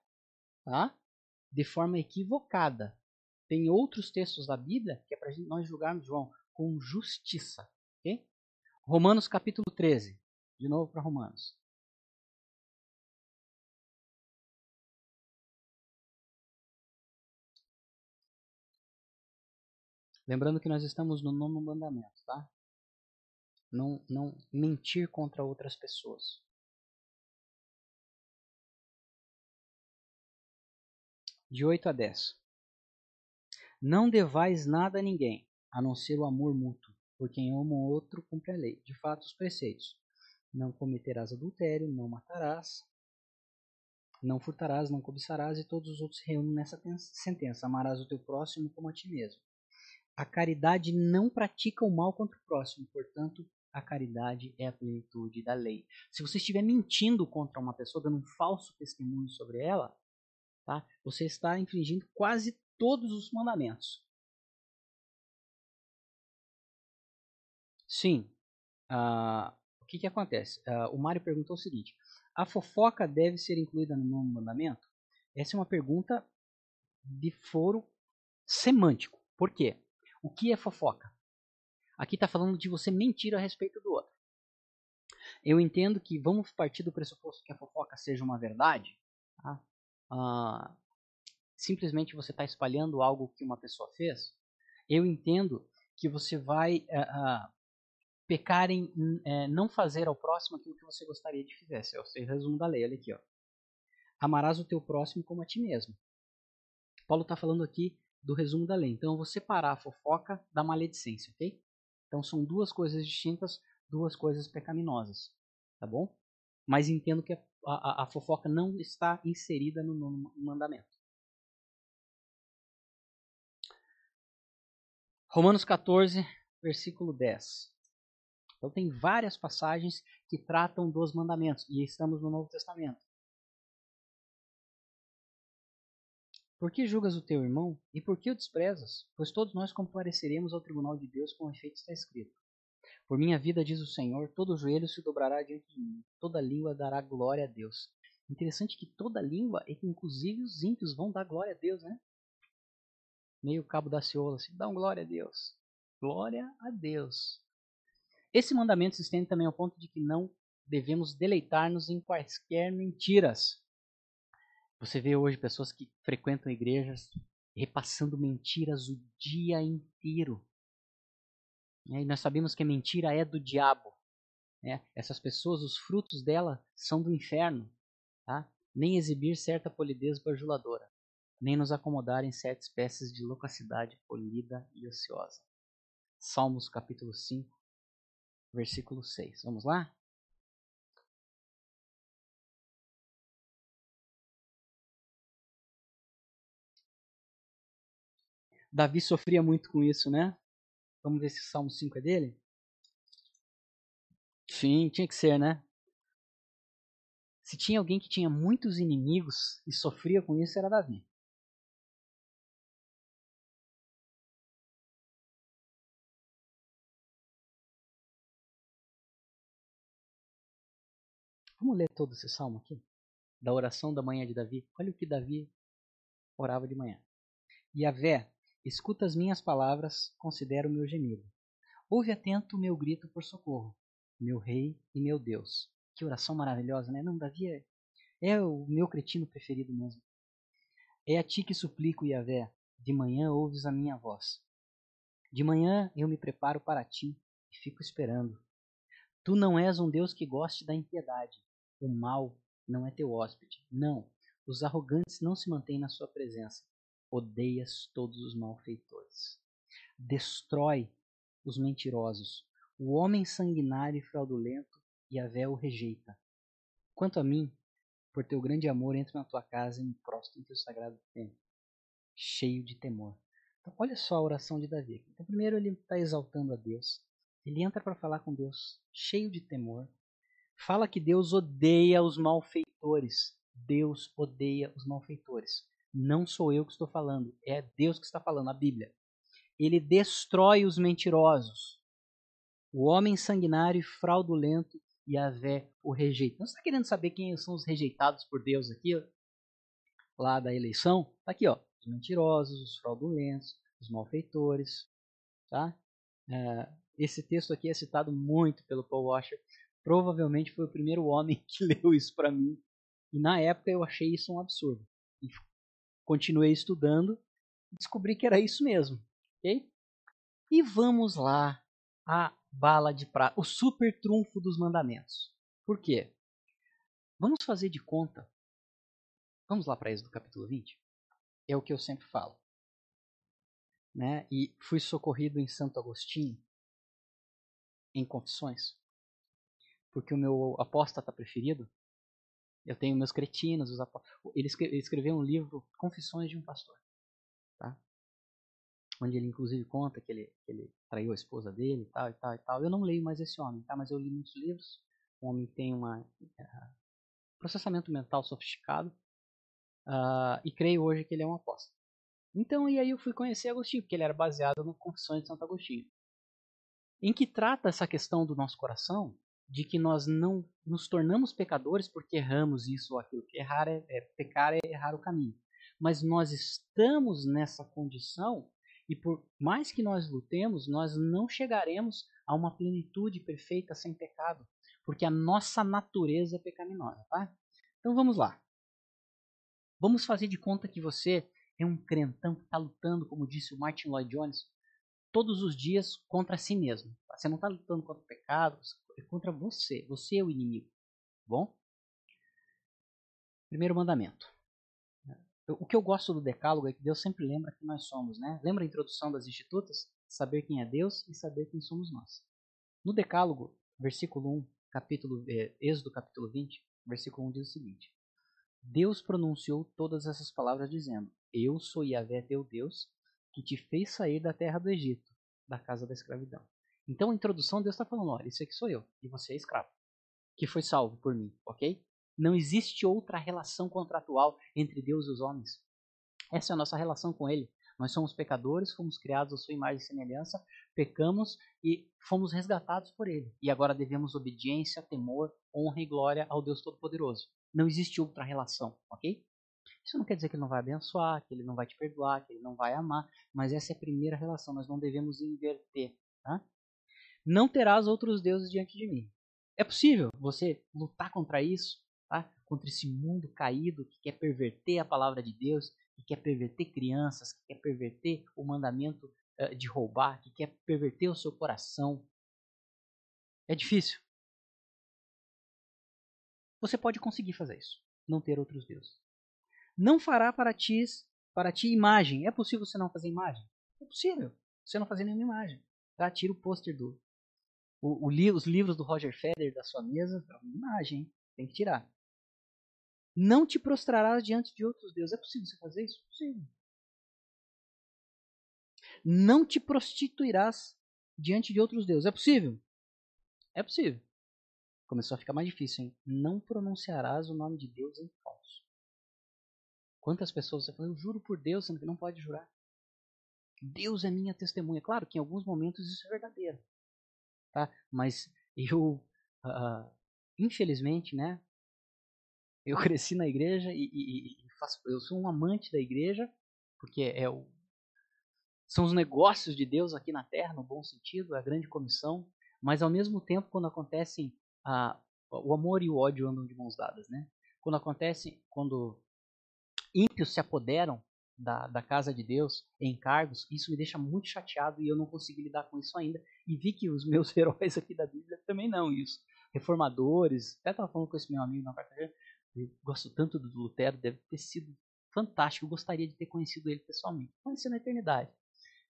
Speaker 1: tá? de forma equivocada. Tem outros textos da Bíblia que é para nós julgarmos João com justiça. Okay? Romanos capítulo 13. De novo para Romanos. Lembrando que nós estamos no nono mandamento, tá? Não, não mentir contra outras pessoas. De 8 a 10. Não devais nada a ninguém, a não ser o amor mútuo, por quem ama o outro cumpre a lei. De fato, os preceitos. Não cometerás adultério, não matarás, não furtarás, não cobiçarás, e todos os outros se reúnem nessa sentença. Amarás o teu próximo como a ti mesmo. A caridade não pratica o mal contra o próximo, portanto, a caridade é a plenitude da lei. Se você estiver mentindo contra uma pessoa, dando um falso testemunho sobre ela, tá? você está infringindo quase todos os mandamentos. Sim. Uh, o que, que acontece? Uh, o Mário perguntou o seguinte: a fofoca deve ser incluída no novo mandamento? Essa é uma pergunta de foro semântico. Por quê? O que é fofoca? Aqui está falando de você mentir a respeito do outro. Eu entendo que vamos partir do pressuposto que a fofoca seja uma verdade. Tá? Ah, simplesmente você está espalhando algo que uma pessoa fez. Eu entendo que você vai ah, ah, pecar em é, não fazer ao próximo aquilo que você gostaria de fizesse. É o resumo da lei, olha aqui. Ó. Amarás o teu próximo como a ti mesmo. Paulo está falando aqui do resumo da lei. Então eu vou separar a fofoca da maledicência, ok? Então são duas coisas distintas, duas coisas pecaminosas, tá bom? Mas entendo que a, a, a fofoca não está inserida no, no mandamento. Romanos 14, versículo 10. Então tem várias passagens que tratam dos mandamentos e estamos no Novo Testamento. Por que julgas o teu irmão e por que o desprezas? Pois todos nós compareceremos ao tribunal de Deus com efeito está escrito. Por minha vida, diz o Senhor, todo joelho se dobrará diante de mim, toda língua dará glória a Deus. Interessante que toda língua, e que inclusive os ímpios vão dar glória a Deus, né? Meio cabo da ciola, assim, dá um glória a Deus. Glória a Deus. Esse mandamento se estende também ao ponto de que não devemos deleitar-nos em quaisquer mentiras. Você vê hoje pessoas que frequentam igrejas repassando mentiras o dia inteiro. E nós sabemos que a mentira é do diabo. Né? Essas pessoas, os frutos dela são do inferno. Tá? Nem exibir certa polidez bajuladora, nem nos acomodar em certas espécies de loquacidade polida e ociosa. Salmos capítulo 5, versículo 6. Vamos lá? Davi sofria muito com isso, né? Vamos ver se o Salmo 5 é dele? Sim, tinha que ser, né? Se tinha alguém que tinha muitos inimigos e sofria com isso, era Davi. Vamos ler todo esse salmo aqui? Da oração da manhã de Davi. Olha o que Davi orava de manhã. Yahvé, escuta as minhas palavras, considera o meu gemido. Ouve atento o meu grito por socorro, meu rei e meu Deus. Que oração maravilhosa, né? Não, Davi é, é o meu cretino preferido mesmo. É a ti que suplico, Yahvé. De manhã ouves a minha voz. De manhã eu me preparo para ti e fico esperando. Tu não és um Deus que goste da impiedade, o mal não é teu hóspede. Não, os arrogantes não se mantêm na sua presença. Odeias todos os malfeitores. Destrói os mentirosos. O homem sanguinário e fraudulento, e a o rejeita. Quanto a mim, por teu grande amor, entro na tua casa e me prostro em teu sagrado templo, cheio de temor. Então, olha só a oração de Davi. Então, primeiro ele está exaltando a Deus. Ele entra para falar com Deus, cheio de temor fala que Deus odeia os malfeitores. Deus odeia os malfeitores. Não sou eu que estou falando, é Deus que está falando, a Bíblia. Ele destrói os mentirosos. O homem sanguinário e fraudulento, e a vé o rejeita. Você está querendo saber quem são os rejeitados por Deus aqui? Lá da eleição? Está aqui, ó. Os mentirosos, os fraudulentos, os malfeitores. Tá? É, esse texto aqui é citado muito pelo Paul Washer provavelmente foi o primeiro homem que leu isso para mim. E na época eu achei isso um absurdo. E continuei estudando e descobri que era isso mesmo. E vamos lá, a bala de prata, o super trunfo dos mandamentos. Por quê? Vamos fazer de conta. Vamos lá para Êxodo capítulo 20? É o que eu sempre falo. Né? E fui socorrido em Santo Agostinho, em Confissões, porque o meu apóstata preferido, eu tenho meus cretinos, os apó... ele escreveu um livro, Confissões de um Pastor. Tá? onde ele inclusive conta que ele, que ele traiu a esposa dele e tal e tal e tal. Eu não leio mais esse homem, tá? Mas eu li muitos livros. O homem tem um uh, processamento mental sofisticado uh, e creio hoje que ele é um apóstolo. Então, e aí eu fui conhecer Agostinho, porque ele era baseado no Confissões de Santo Agostinho, em que trata essa questão do nosso coração, de que nós não nos tornamos pecadores porque erramos isso ou aquilo. Errar é, é pecar é errar o caminho. Mas nós estamos nessa condição e por mais que nós lutemos, nós não chegaremos a uma plenitude perfeita sem pecado, porque a nossa natureza é pecaminosa, tá? Então vamos lá. Vamos fazer de conta que você é um crentão que está lutando, como disse o Martin Lloyd Jones, todos os dias contra si mesmo. Tá? Você não está lutando contra o pecado, é contra você. Você é o inimigo. Tá bom? Primeiro mandamento. O que eu gosto do decálogo é que Deus sempre lembra que nós somos, né? Lembra a introdução das institutas? Saber quem é Deus e saber quem somos nós. No decálogo, versículo 1, capítulo, é, Êxodo capítulo 20, versículo 1 diz o seguinte. Deus pronunciou todas essas palavras dizendo, Eu sou Yahvé teu Deus, que te fez sair da terra do Egito, da casa da escravidão. Então a introdução Deus está falando, olha, isso aqui sou eu, e você é escravo, que foi salvo por mim, ok? Não existe outra relação contratual entre Deus e os homens. Essa é a nossa relação com Ele. Nós somos pecadores, fomos criados à sua imagem e semelhança, pecamos e fomos resgatados por Ele. E agora devemos obediência, temor, honra e glória ao Deus Todo-Poderoso. Não existe outra relação, ok? Isso não quer dizer que Ele não vai abençoar, que Ele não vai te perdoar, que Ele não vai amar, mas essa é a primeira relação, nós não devemos inverter. Tá? Não terás outros deuses diante de mim. É possível você lutar contra isso? tá? contra esse mundo caído que quer perverter a palavra de Deus, que quer perverter crianças, que quer perverter o mandamento uh, de roubar, que quer perverter o seu coração. É difícil. Você pode conseguir fazer isso, não ter outros deuses. Não fará para ti, para ti imagem. É possível você não fazer imagem? É possível. Você não fazer nenhuma imagem. Tá? Tira o pôster do. O, o, os livros do Roger Federer da sua mesa, é uma imagem. Tem que tirar. Não te prostrarás diante de outros deuses. É possível você fazer isso? Possível. Não te prostituirás diante de outros deuses. É possível? É possível. Começou a ficar mais difícil, hein? Não pronunciarás o nome de Deus em falso. Quantas pessoas você fala, eu juro por Deus, sendo que não pode jurar. Deus é minha testemunha. Claro que em alguns momentos isso é verdadeiro. Tá? Mas eu, uh, infelizmente, né, eu cresci na igreja e, e, e faço, eu sou um amante da igreja, porque é o, são os negócios de Deus aqui na terra, no bom sentido, a grande comissão, mas ao mesmo tempo, quando acontecem, a, o amor e o ódio andam de mãos dadas, né? Quando acontece, quando ímpios se apoderam da, da casa de Deus em cargos, isso me deixa muito chateado e eu não consegui lidar com isso ainda. E vi que os meus heróis aqui da Bíblia também não, isso. Reformadores, até estava falando com esse meu amigo na quarta-feira, eu gosto tanto do Lutero, deve ter sido fantástico. Eu gostaria de ter conhecido ele pessoalmente. Conheci na eternidade.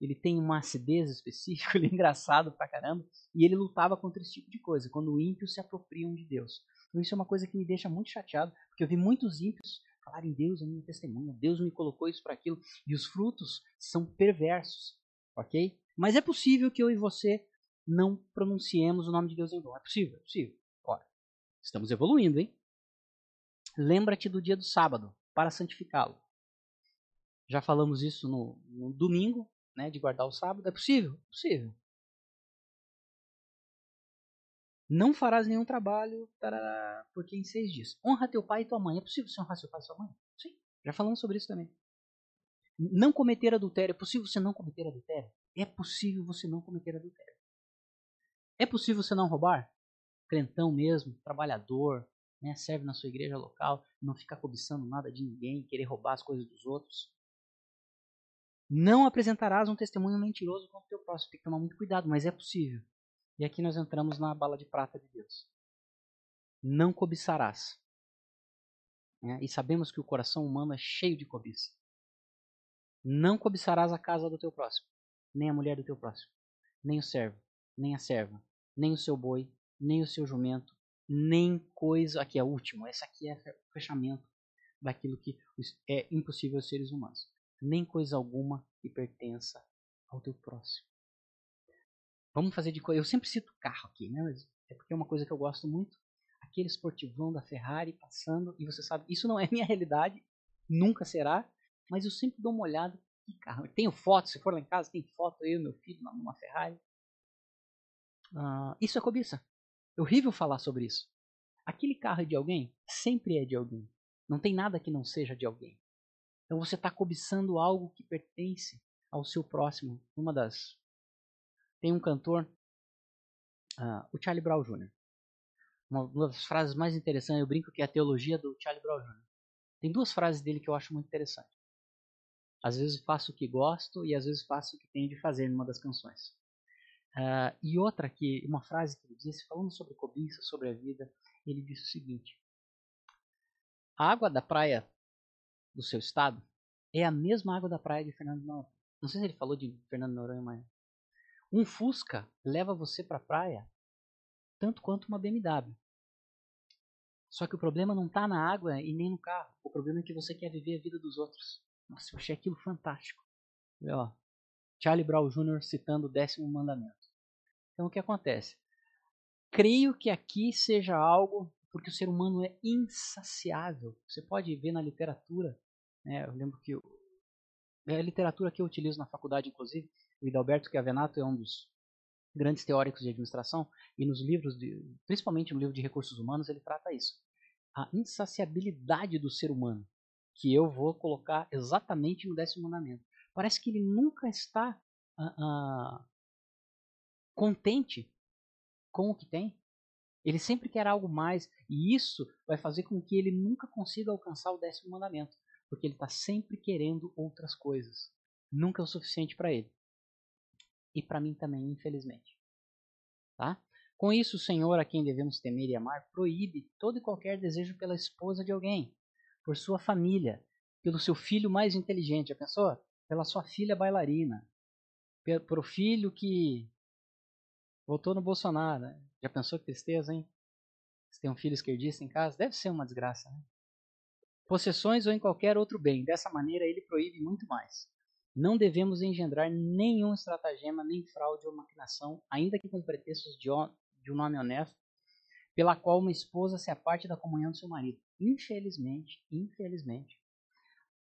Speaker 1: Ele tem uma acidez específica, ele é engraçado pra caramba, e ele lutava contra esse tipo de coisa, quando ímpios se apropriam de Deus. Então isso é uma coisa que me deixa muito chateado, porque eu vi muitos ímpios falarem Deus é minha testemunha, Deus me colocou isso para aquilo, e os frutos são perversos, ok? Mas é possível que eu e você não pronunciemos o nome de Deus em vão. É possível, é possível. Ora, estamos evoluindo, hein? Lembra-te do dia do sábado para santificá-lo. Já falamos isso no, no, domingo, né, de guardar o sábado. É possível? É possível. Não farás nenhum trabalho tarará, porque em seis dias. Honra teu pai e tua mãe. É possível você honrar seu pai e sua mãe? Sim. Já falamos sobre isso também. Não cometer adultério. É possível você não cometer adultério? É possível você não cometer adultério. É possível você não roubar? Crentão mesmo, trabalhador, né, serve na sua igreja local, não ficar cobiçando nada de ninguém, querer roubar as coisas dos outros. Não apresentarás um testemunho mentiroso contra o teu próximo. Tem que tomar muito cuidado, mas é possível. E aqui nós entramos na bala de prata de Deus. Não cobiçarás. É, e sabemos que o coração humano é cheio de cobiça. Não cobiçarás a casa do teu próximo, nem a mulher do teu próximo, nem o servo, nem a serva, nem o seu boi, nem o seu jumento, nem coisa. Aqui é o último, essa aqui é o fechamento daquilo que é impossível aos seres humanos. Nem coisa alguma que pertença ao teu próximo. Vamos fazer de coisa. Eu sempre cito carro aqui, né? Mas é porque é uma coisa que eu gosto muito. Aquele esportivão da Ferrari passando, e você sabe, isso não é minha realidade, nunca será, mas eu sempre dou uma olhada. Que carro. Tenho foto, se for lá em casa, tem foto eu e meu filho numa Ferrari. Uh, isso é cobiça. É horrível falar sobre isso. Aquele carro é de alguém? Sempre é de alguém. Não tem nada que não seja de alguém. Então você está cobiçando algo que pertence ao seu próximo. Uma das. Tem um cantor, uh, o Charlie Brown Jr. Uma, das frases mais interessantes, eu brinco que é a teologia do Charlie Brown Jr. Tem duas frases dele que eu acho muito interessantes. Às vezes faço o que gosto e às vezes faço o que tenho de fazer numa das canções. Uh, e outra que, uma frase que ele disse, falando sobre cobiça, sobre a vida, ele disse o seguinte: A água da praia do seu estado é a mesma água da praia de Fernando Noronha. Não sei se ele falou de Fernando Noronha, mas um Fusca leva você para a praia tanto quanto uma BMW. Só que o problema não está na água e nem no carro. O problema é que você quer viver a vida dos outros. Nossa, eu achei aquilo fantástico. Ó, Charlie Brown Jr. citando o décimo mandamento. Então o que acontece? Creio que aqui seja algo, porque o ser humano é insaciável. Você pode ver na literatura, né? eu lembro que eu, é a literatura que eu utilizo na faculdade, inclusive, o Hidalberto Chiavenato é um dos grandes teóricos de administração, e nos livros, de, principalmente no livro de recursos humanos, ele trata isso. A insaciabilidade do ser humano, que eu vou colocar exatamente no décimo mandamento. Parece que ele nunca está uh, uh, contente com o que tem. Ele sempre quer algo mais, e isso vai fazer com que ele nunca consiga alcançar o décimo mandamento, porque ele está sempre querendo outras coisas. Nunca é o suficiente para ele. E para mim também, infelizmente. Tá? Com isso, o Senhor, a quem devemos temer e amar, proíbe todo e qualquer desejo pela esposa de alguém, por sua família, pelo seu filho mais inteligente. Já pensou? Pela sua filha bailarina, pelo filho que Votou no Bolsonaro. Né? Já pensou que tristeza, hein? Você tem um filho esquerdista em casa? Deve ser uma desgraça, né? Possessões ou em qualquer outro bem. Dessa maneira, ele proíbe muito mais. Não devemos engendrar nenhum estratagema, nem fraude ou maquinação, ainda que com pretextos de, de um nome honesto, pela qual uma esposa se aparte da comunhão do seu marido. Infelizmente, infelizmente,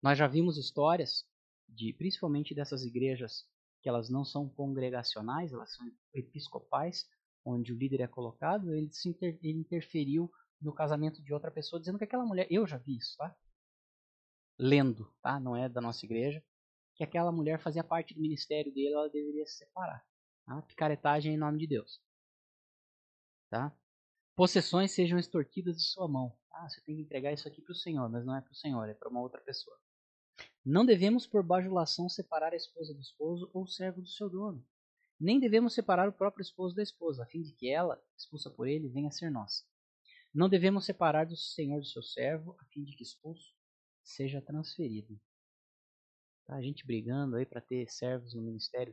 Speaker 1: nós já vimos histórias de, principalmente dessas igrejas que elas não são congregacionais, elas são episcopais, onde o líder é colocado, ele, se inter, ele interferiu no casamento de outra pessoa, dizendo que aquela mulher, eu já vi isso, tá? Lendo, tá? Não é da nossa igreja, que aquela mulher fazia parte do ministério dele, ela deveria se separar. Tá? Picaretagem em nome de Deus. Tá? Possessões sejam extorquidas de sua mão. Ah, você tem que entregar isso aqui para o Senhor, mas não é para o Senhor, é para uma outra pessoa. Não devemos por bajulação separar a esposa do esposo ou o servo do seu dono. Nem devemos separar o próprio esposo da esposa, a fim de que ela, expulsa por ele, venha a ser nossa. Não devemos separar do senhor do seu servo, a fim de que expulso seja transferido. Tá, a gente brigando aí para ter servos no ministério.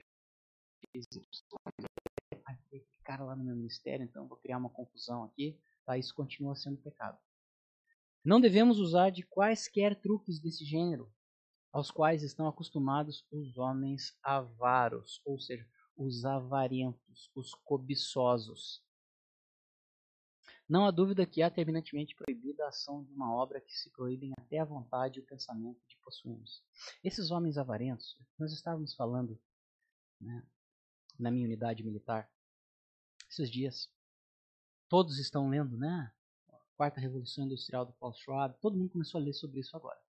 Speaker 1: Cara lá no meu ministério, então vou criar uma confusão aqui. Tá, isso continua sendo pecado. Não devemos usar de quaisquer truques desse gênero, aos quais estão acostumados os homens avaros, ou seja, os avarentos, os cobiçosos. Não há dúvida que há terminantemente proibida a ação de uma obra que se proíbem até a vontade e o pensamento de possuirmos. Esses homens avarentos, nós estávamos falando né, na minha unidade militar esses dias. Todos estão lendo, né? Quarta revolução industrial do Paul Schwab. Todo mundo começou a ler sobre isso agora.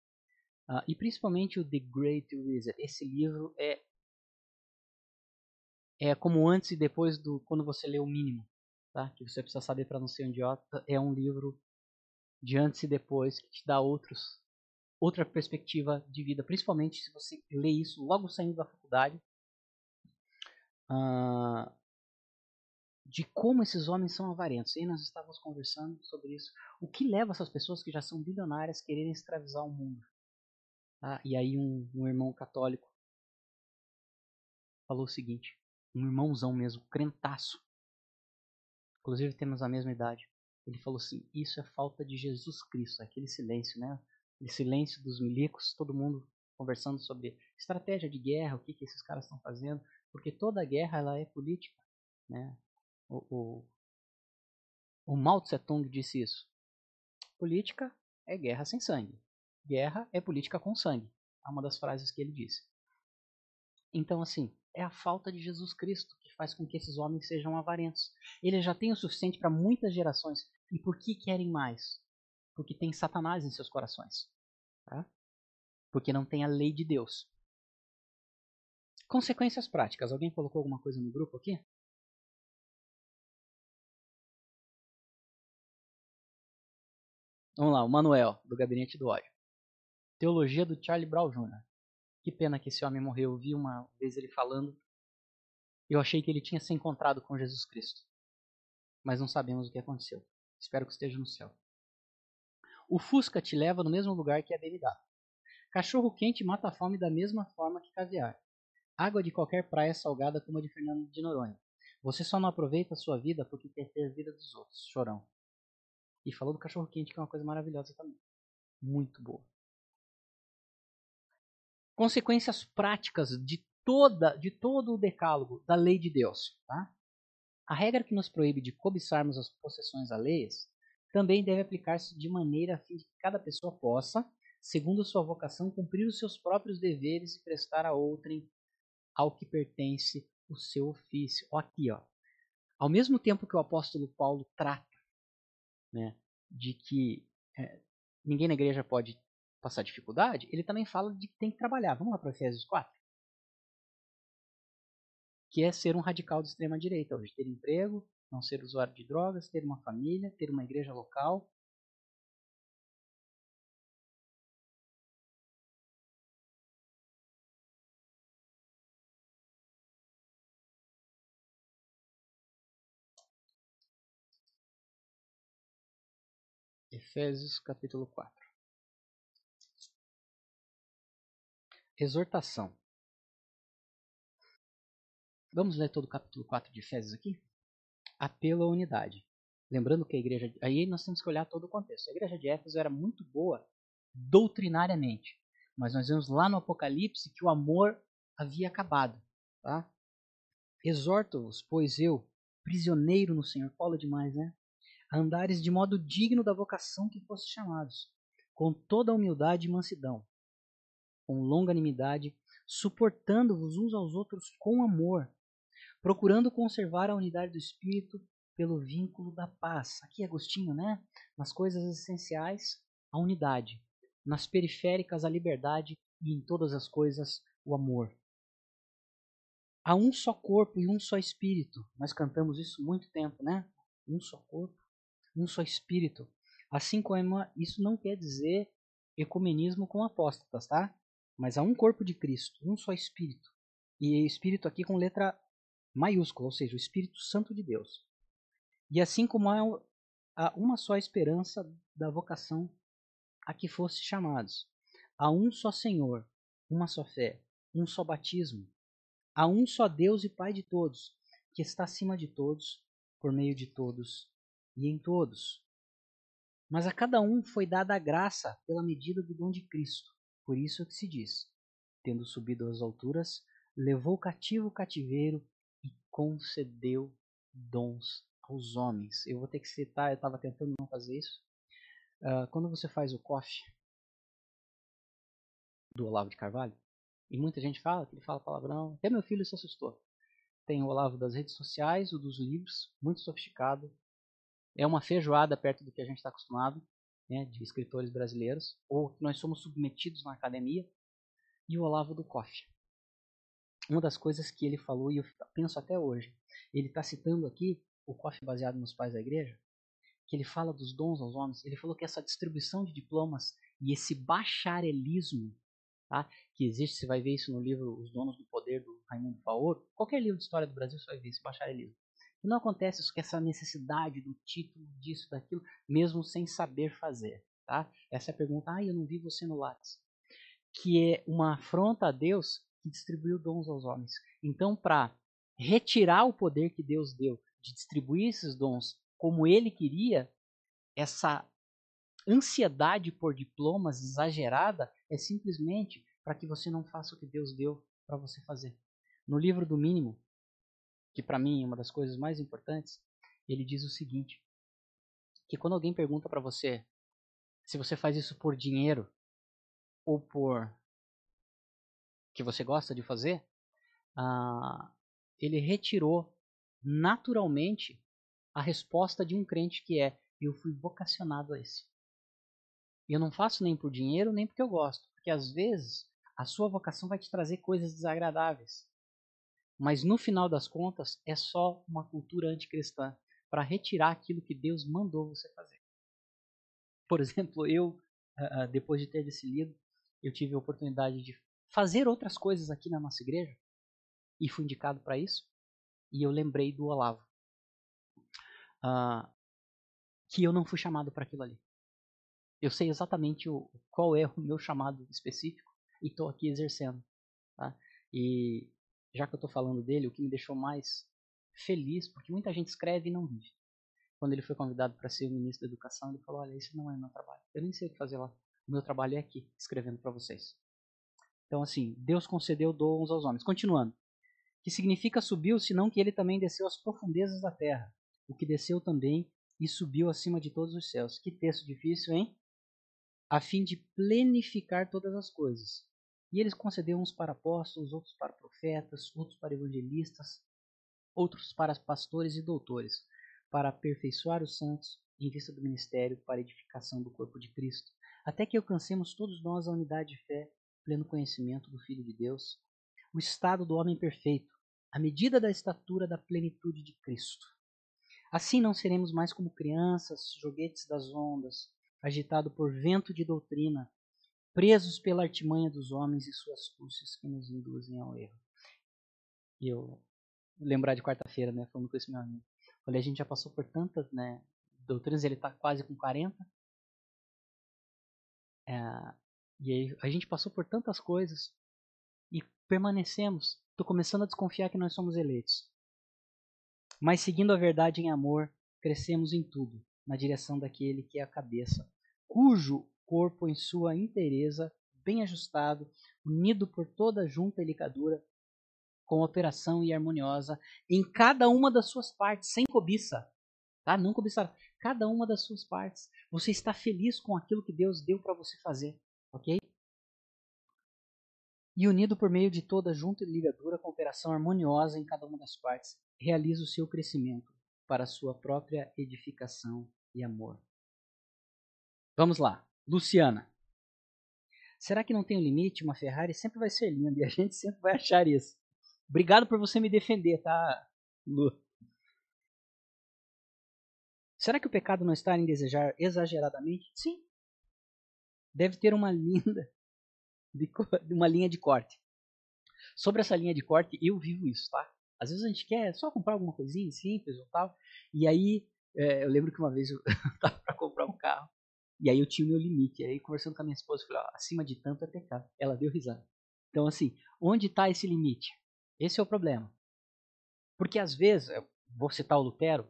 Speaker 1: Uh, e principalmente o The Great Wizard. Esse livro é é como antes e depois do quando você lê o mínimo, tá? Que você precisa saber para não ser um idiota. É um livro de antes e depois que te dá outros outra perspectiva de vida, principalmente se você lê isso logo saindo da faculdade, uh, de como esses homens são avarentos. E nós estávamos conversando sobre isso. O que leva essas pessoas que já são bilionárias a quererem escravizar o mundo? Tá? E aí um, um irmão católico falou o seguinte, um irmãozão mesmo, crentaço. Inclusive temos a mesma idade. Ele falou assim: Isso é falta de Jesus Cristo, aquele silêncio, né? Aquele silêncio dos milicos, todo mundo conversando sobre estratégia de guerra, o que, que esses caras estão fazendo, porque toda guerra ela é política, né? O, o, o Mao Tse Tung disse isso. Política é guerra sem sangue. Guerra é política com sangue. É uma das frases que ele disse. Então, assim, é a falta de Jesus Cristo que faz com que esses homens sejam avarentos. Ele já tem o suficiente para muitas gerações. E por que querem mais? Porque tem Satanás em seus corações. Tá? Porque não tem a lei de Deus. Consequências práticas. Alguém colocou alguma coisa no grupo aqui? Vamos lá, o Manuel, do Gabinete do Ódio. Teologia do Charlie Brown Jr. Que pena que esse homem morreu. Eu vi uma vez ele falando. Eu achei que ele tinha se encontrado com Jesus Cristo. Mas não sabemos o que aconteceu. Espero que esteja no céu. O Fusca te leva no mesmo lugar que a BNW. Cachorro quente mata a fome da mesma forma que caviar. Água de qualquer praia salgada como a de Fernando de Noronha. Você só não aproveita a sua vida porque quer ter a vida dos outros. Chorão. E falou do cachorro quente, que é uma coisa maravilhosa também. Muito boa consequências práticas de toda de todo o decálogo da lei de Deus. Tá? A regra que nos proíbe de cobiçarmos as possessões alheias também deve aplicar-se de maneira a fim de que cada pessoa possa, segundo sua vocação, cumprir os seus próprios deveres e prestar a outrem ao que pertence o seu ofício. Aqui, ó. Ao mesmo tempo que o apóstolo Paulo trata né, de que é, ninguém na igreja pode passar dificuldade, ele também fala de que tem que trabalhar. Vamos lá para Efésios 4? Que é ser um radical de extrema direita hoje, ter emprego, não ser usuário de drogas, ter uma família, ter uma igreja local. Efésios capítulo 4. Exortação. Vamos ler todo o capítulo 4 de Efésios aqui? Apelo à unidade. Lembrando que a igreja. Aí nós temos que olhar todo o contexto. A igreja de Éfeso era muito boa doutrinariamente. Mas nós vemos lá no Apocalipse que o amor havia acabado. Tá? Exorto-vos, pois eu, prisioneiro no Senhor, Paulo demais, né? Andares de modo digno da vocação que foste chamados, com toda a humildade e mansidão, com longanimidade, suportando-vos uns aos outros com amor, procurando conservar a unidade do espírito pelo vínculo da paz. Aqui Agostinho, né? Nas coisas essenciais, a unidade, nas periféricas a liberdade e em todas as coisas o amor. Há um só corpo e um só espírito. Nós cantamos isso muito tempo, né? Um só corpo, um só espírito. Assim como isso não quer dizer ecumenismo com apóstatas, tá? Mas há um corpo de Cristo, um só Espírito. E Espírito aqui com letra maiúscula, ou seja, o Espírito Santo de Deus. E assim como há uma só esperança da vocação a que fosse chamados. Há um só Senhor, uma só fé, um só batismo. Há um só Deus e Pai de todos, que está acima de todos, por meio de todos e em todos. Mas a cada um foi dada a graça pela medida do dom de Cristo. Por isso que se diz: tendo subido às alturas, levou cativo o cativeiro e concedeu dons aos homens. Eu vou ter que citar, eu estava tentando não fazer isso. Uh, quando você faz o coffee do Olavo de Carvalho, e muita gente fala que ele fala palavrão, até meu filho se assustou. Tem o Olavo das redes sociais, o dos livros, muito sofisticado. É uma feijoada perto do que a gente está acostumado né, de escritores brasileiros, ou que nós somos submetidos na academia, e o Olavo do Koff. Uma das coisas que ele falou, e eu penso até hoje, ele está citando aqui o Koff baseado nos pais da igreja, que ele fala dos dons aos homens, ele falou que essa distribuição de diplomas E esse bacharelismo tá, que existe, você vai ver isso no livro Os Donos do Poder, do Raimundo Faoro, qualquer livro de história do Brasil você vai ver esse bacharelismo. Não acontece isso com essa necessidade do título, disso, daquilo, mesmo sem saber fazer. Tá? Essa é a pergunta, ah, eu não vi você no Lattes. Que é uma afronta a Deus que distribuiu dons aos homens. Então, para retirar o poder que Deus deu de distribuir esses dons como ele queria, essa ansiedade por diplomas exagerada é simplesmente para que você não faça o que Deus deu para você fazer. No livro do mínimo, que para mim é uma das coisas mais importantes, ele diz o seguinte: que quando alguém pergunta para você se você faz isso por dinheiro ou por que você gosta de fazer, ah, ele retirou naturalmente a resposta de um crente que é: eu fui vocacionado a isso. Eu não faço nem por dinheiro, nem porque eu gosto, porque às vezes a sua vocação vai te trazer coisas desagradáveis. Mas no final das contas, é só uma cultura anticristã para retirar aquilo que Deus mandou você fazer. Por exemplo, eu, depois de ter livro, eu tive a oportunidade de fazer outras coisas aqui na nossa igreja e fui indicado para isso. E eu lembrei do Olavo, uh, que eu não fui chamado para aquilo ali. Eu sei exatamente o, qual é o meu chamado específico e estou aqui exercendo. Tá? E já que eu estou falando dele, o que me deixou mais feliz, porque muita gente escreve e não vive. Quando ele foi convidado para ser o ministro da Educação, ele falou: Olha, esse não é meu trabalho. Eu nem sei o que fazer lá. O meu trabalho é aqui, escrevendo para vocês. Então, assim, Deus concedeu dons aos homens. Continuando. Que significa subiu, senão que ele também desceu às profundezas da terra. O que desceu também e subiu acima de todos os céus. Que texto difícil, hein? A fim de plenificar todas as coisas. E eles concedeu uns para apóstolos, outros para profetas, outros para evangelistas, outros para pastores e doutores, para aperfeiçoar os santos em vista do ministério para edificação do corpo de Cristo, até que alcancemos todos nós a unidade de fé pleno conhecimento do Filho de Deus, o estado do homem perfeito, a medida da estatura da plenitude de Cristo. Assim não seremos mais como crianças, joguetes das ondas, agitado por vento de doutrina, presos pela artimanha dos homens e suas astúcias que nos induzem ao erro. E eu lembrar de quarta-feira, né, falando com esse meu amigo. Falei, a gente já passou por tantas, né, doutrinas, ele está quase com 40. É, e aí a gente passou por tantas coisas e permanecemos. Estou começando a desconfiar que nós somos eleitos. Mas seguindo a verdade em amor, crescemos em tudo, na direção daquele que é a cabeça, cujo corpo em sua inteireza, bem ajustado, unido por toda junta e licadura, com operação e harmoniosa em cada uma das suas partes, sem cobiça. Tá? Não cobiçar. Cada uma das suas partes. Você está feliz com aquilo que Deus deu para você fazer. Ok? E unido por meio de toda junta e ligadura, com operação harmoniosa em cada uma das partes, realiza o seu crescimento para a sua própria edificação e amor. Vamos lá. Luciana. Será que não tem um limite? Uma Ferrari sempre vai ser linda e a gente sempre vai achar isso. Obrigado por você me defender, tá, Lu? Será que o pecado não está em desejar exageradamente? Sim deve ter uma linda de, uma linha de corte. Sobre essa linha de corte, eu vivo isso, tá? Às vezes a gente quer só comprar alguma coisinha simples ou tal, e aí é, eu lembro que uma vez eu estava para comprar um carro, e aí eu tinha o meu limite. Aí conversando com a minha esposa, eu falei, ó, acima de tanto é pecado. Ela deu risada. Então assim, onde está esse limite? Esse é o problema. Porque às vezes, vou citar o Lutero,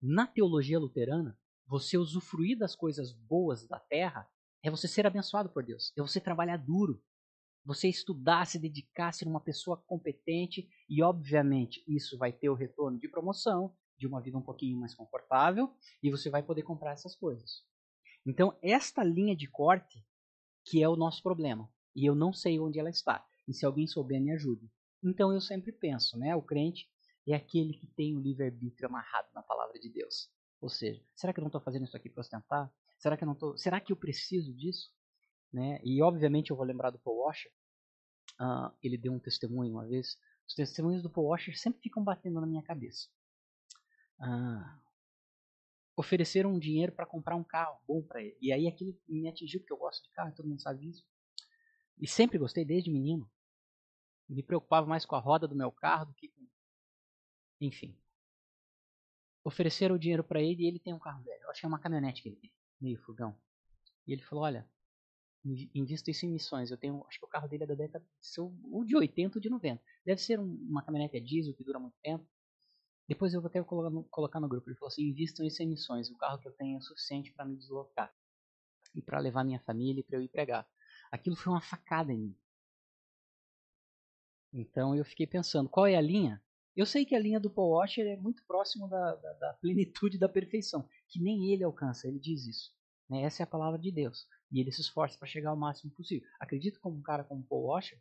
Speaker 1: na teologia luterana, você usufruir das coisas boas da terra é você ser abençoado por Deus. É você trabalhar duro. Você estudar, se dedicar, ser uma pessoa competente. E, obviamente, isso vai ter o retorno de promoção, de uma vida um pouquinho mais confortável. E você vai poder comprar essas coisas. Então, esta linha de corte que é o nosso problema. E eu não sei onde ela está. E se alguém souber, me ajude. Então, eu sempre penso, né? O crente é aquele que tem o livre-arbítrio amarrado na palavra de Deus. Ou seja, será que eu não estou fazendo isso aqui para ostentar? Será que eu não tô, será que eu preciso disso? Né? E obviamente eu vou lembrar do Paul Washer. Uh, ele deu um testemunho uma vez. Os testemunhos do Paul Washer sempre ficam batendo na minha cabeça. Uh, ofereceram um dinheiro para comprar um carro bom para ele. E aí aquilo me atingiu, porque eu gosto de carro, todo mundo sabe disso. E sempre gostei desde menino. Me preocupava mais com a roda do meu carro do que com. Enfim. Ofereceram o dinheiro para ele e ele tem um carro velho. Eu é uma caminhonete que ele tem, meio furgão. E ele falou: Olha, invisto isso em missões. Eu tenho, acho que o carro dele é da década ou de 80 ou de 90. Deve ser uma caminhonete a diesel que dura muito tempo. Depois eu vou até colocar no, colocar no grupo. Ele falou assim: invistam isso em missões. O carro que eu tenho é suficiente para me deslocar e para levar minha família e para eu ir pregar. Aquilo foi uma facada em mim. Então eu fiquei pensando: qual é a linha? Eu sei que a linha do Paul Washer é muito próximo da, da, da plenitude da perfeição, que nem ele alcança. Ele diz isso. Né? Essa é a palavra de Deus. E ele se esforça para chegar ao máximo possível. Acredito como um cara como Paul Washer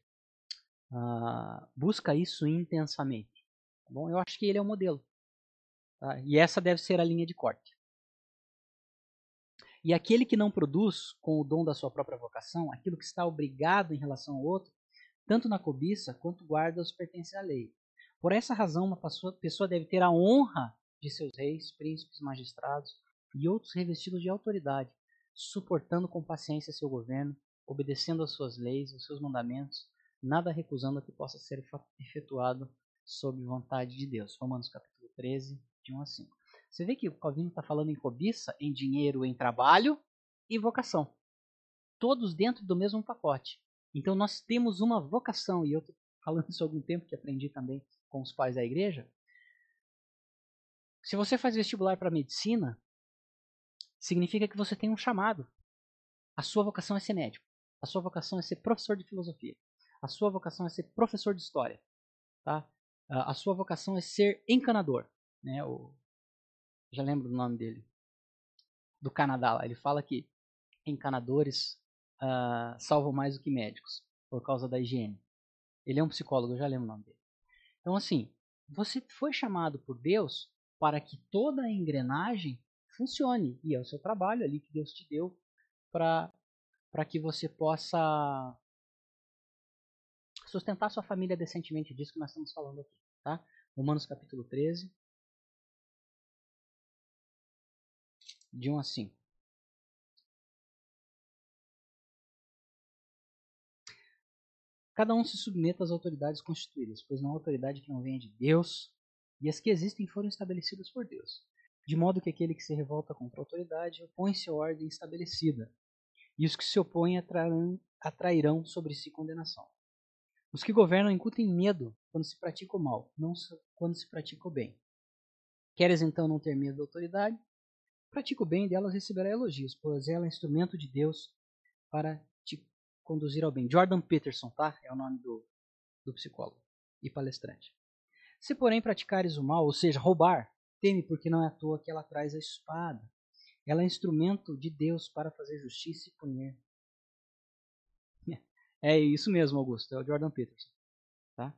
Speaker 1: uh, busca isso intensamente. Tá bom? Eu acho que ele é o modelo. Tá? E essa deve ser a linha de corte. E aquele que não produz com o dom da sua própria vocação, aquilo que está obrigado em relação ao outro, tanto na cobiça quanto guarda os pertence à lei. Por essa razão, uma pessoa deve ter a honra de seus reis, príncipes, magistrados e outros revestidos de autoridade, suportando com paciência seu governo, obedecendo às suas leis, aos seus mandamentos, nada recusando a que possa ser efetuado sob vontade de Deus. Romanos capítulo 13, de 1 a 5. Você vê que o Calvino está falando em cobiça, em dinheiro, em trabalho e vocação. Todos dentro do mesmo pacote. Então nós temos uma vocação, e eu estou falando isso há algum tempo que aprendi também com os pais da igreja. Se você faz vestibular para medicina, significa que você tem um chamado. A sua vocação é ser médico. A sua vocação é ser professor de filosofia. A sua vocação é ser professor de história. Tá? A sua vocação é ser encanador. Né? O, já lembro do nome dele. Do Canadá lá. Ele fala que encanadores uh, salvam mais do que médicos, por causa da higiene. Ele é um psicólogo, eu já lembro o nome dele. Então, assim, você foi chamado por Deus para que toda a engrenagem funcione. E é o seu trabalho ali que Deus te deu para que você possa sustentar sua família decentemente disso que nós estamos falando aqui, tá? Romanos capítulo 13, de 1 a 5. Cada um se submeta às autoridades constituídas, pois não há autoridade que não venha de Deus, e as que existem foram estabelecidas por Deus. De modo que aquele que se revolta contra a autoridade opõe-se à ordem estabelecida, e os que se opõem atrairão, atrairão sobre si condenação. Os que governam incutem medo quando se pratica o mal, não quando se pratica o bem. Queres então não ter medo da autoridade? Pratica o bem e delas receberá elogios, pois ela é instrumento de Deus para te conduzir ao bem. Jordan Peterson, tá? É o nome do, do psicólogo e palestrante. Se, porém, praticares o mal, ou seja, roubar, teme, porque não é à toa que ela traz a espada. Ela é instrumento de Deus para fazer justiça e punir é isso mesmo, Augusto, é o Jordan Peterson. Tá?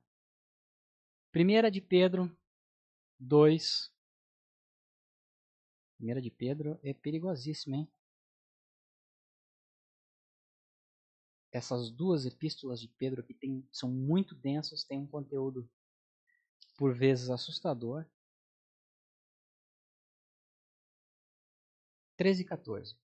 Speaker 1: Primeira de Pedro 2. Primeira de Pedro é perigosíssima, hein? Essas duas epístolas de Pedro aqui tem, são muito densas, têm um conteúdo por vezes assustador. 13 e 14.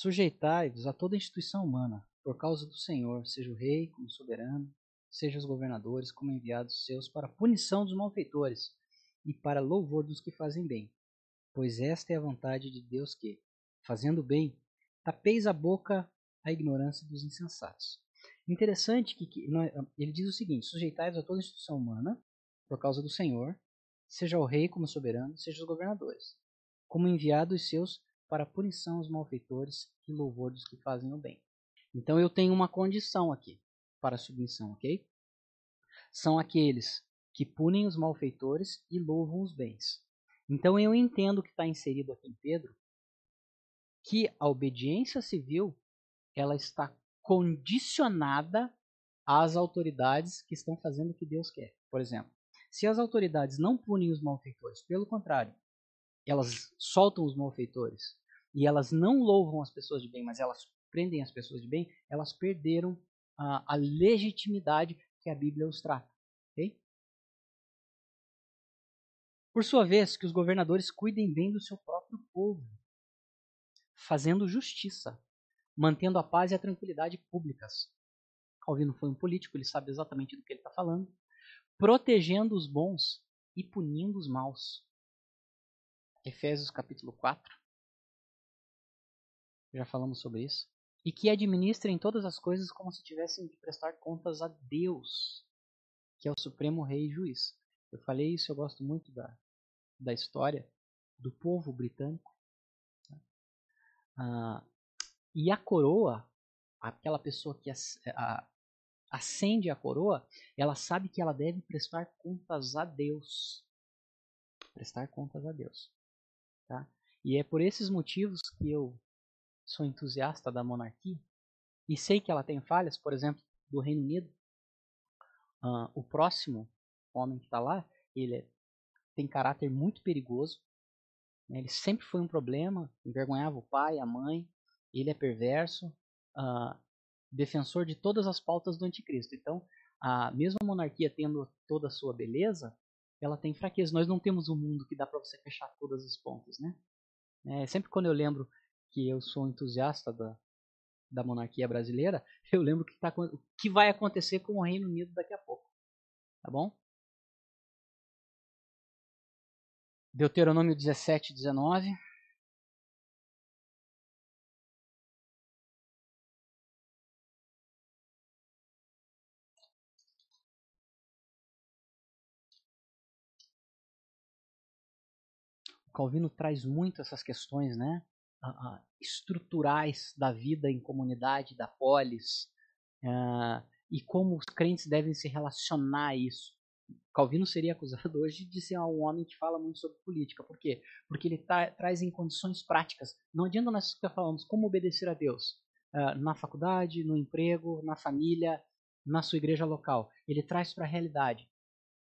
Speaker 1: Sujeitai-vos a toda instituição humana, por causa do Senhor, seja o rei como soberano, seja os governadores como enviados seus para punição dos malfeitores e para louvor dos que fazem bem. Pois esta é a vontade de Deus que, fazendo bem, tapeis a boca à ignorância dos insensatos. Interessante que, que ele diz o seguinte: sujeitai-vos a toda instituição humana, por causa do Senhor, seja o rei como soberano, seja os governadores, como enviados seus para punição aos malfeitores e louvor dos que fazem o bem. Então eu tenho uma condição aqui para submissão, ok? São aqueles que punem os malfeitores e louvam os bens. Então eu entendo que está inserido aqui em Pedro que a obediência civil ela está condicionada às autoridades que estão fazendo o que Deus quer. Por exemplo, se as autoridades não punem os malfeitores, pelo contrário, elas soltam os malfeitores e elas não louvam as pessoas de bem, mas elas prendem as pessoas de bem, elas perderam a, a legitimidade que a Bíblia os trata. Okay? Por sua vez, que os governadores cuidem bem do seu próprio povo, fazendo justiça, mantendo a paz e a tranquilidade públicas. Calvino foi um político, ele sabe exatamente do que ele está falando. Protegendo os bons e punindo os maus. Efésios capítulo 4. Já falamos sobre isso. E que administrem todas as coisas como se tivessem de prestar contas a Deus, que é o supremo rei e juiz. Eu falei isso, eu gosto muito da, da história do povo britânico. Ah, e a coroa, aquela pessoa que acende a coroa, ela sabe que ela deve prestar contas a Deus. Prestar contas a Deus. Tá? E é por esses motivos que eu sou entusiasta da monarquia e sei que ela tem falhas, por exemplo, do Reino Unido. Uh, o próximo homem que está lá, ele é, tem caráter muito perigoso. Né? Ele sempre foi um problema, envergonhava o pai, a mãe. Ele é perverso, uh, defensor de todas as pautas do anticristo. Então, a mesma monarquia tendo toda a sua beleza, ela tem fraqueza. Nós não temos um mundo que dá para você fechar todas as pontas, né? É, sempre quando eu lembro que eu sou entusiasta da, da monarquia brasileira, eu lembro que, tá, o que vai acontecer com o Reino Unido daqui a pouco. Tá bom? Deuteronômio 17, 19. Calvino traz muito essas questões, né? Estruturais da vida em comunidade, da polis, uh, e como os crentes devem se relacionar a isso. Calvino seria acusado hoje de ser um homem que fala muito sobre política. Por quê? Porque ele tá, traz em condições práticas. Não adianta nós ficar falando como obedecer a Deus. Uh, na faculdade, no emprego, na família, na sua igreja local. Ele traz para a realidade.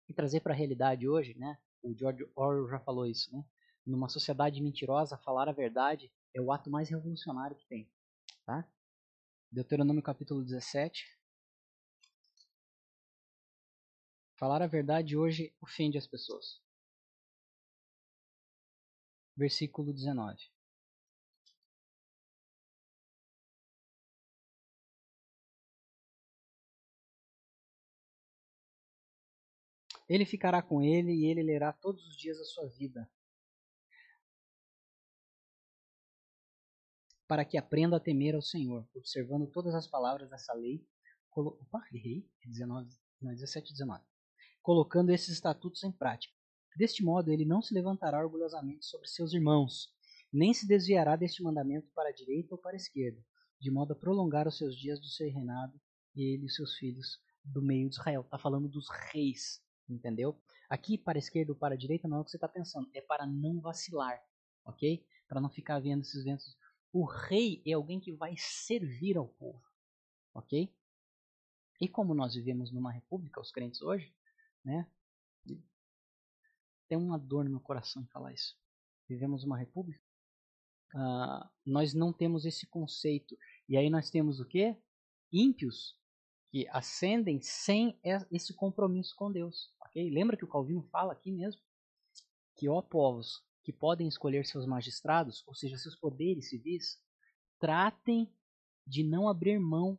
Speaker 1: E trazer para a realidade hoje, né? O George Orwell já falou isso, né? Numa sociedade mentirosa, falar a verdade é o ato mais revolucionário que tem. Tá? Deuteronômio capítulo 17. Falar a verdade hoje ofende as pessoas. Versículo 19. Ele ficará com ele e ele lerá todos os dias da sua vida. Para que aprenda a temer ao Senhor, observando todas as palavras dessa lei. Colo... Opa, errei, 19, não, 17 19. Colocando esses estatutos em prática. Deste modo, ele não se levantará orgulhosamente sobre seus irmãos, nem se desviará deste mandamento para a direita ou para a esquerda, de modo a prolongar os seus dias do seu reinado, e ele e seus filhos do meio de Israel. Está falando dos reis, entendeu? Aqui, para a esquerda ou para a direita, não é o que você está pensando, é para não vacilar, ok? Para não ficar vendo esses ventos o rei é alguém que vai servir ao povo, ok? E como nós vivemos numa república, os crentes hoje, né? Tem uma dor no meu coração em falar isso. Vivemos uma república. Uh, nós não temos esse conceito. E aí nós temos o quê? Ímpios que ascendem sem esse compromisso com Deus. ok? Lembra que o Calvino fala aqui mesmo? Que, ó povos, que podem escolher seus magistrados, ou seja, seus poderes civis, tratem de não abrir mão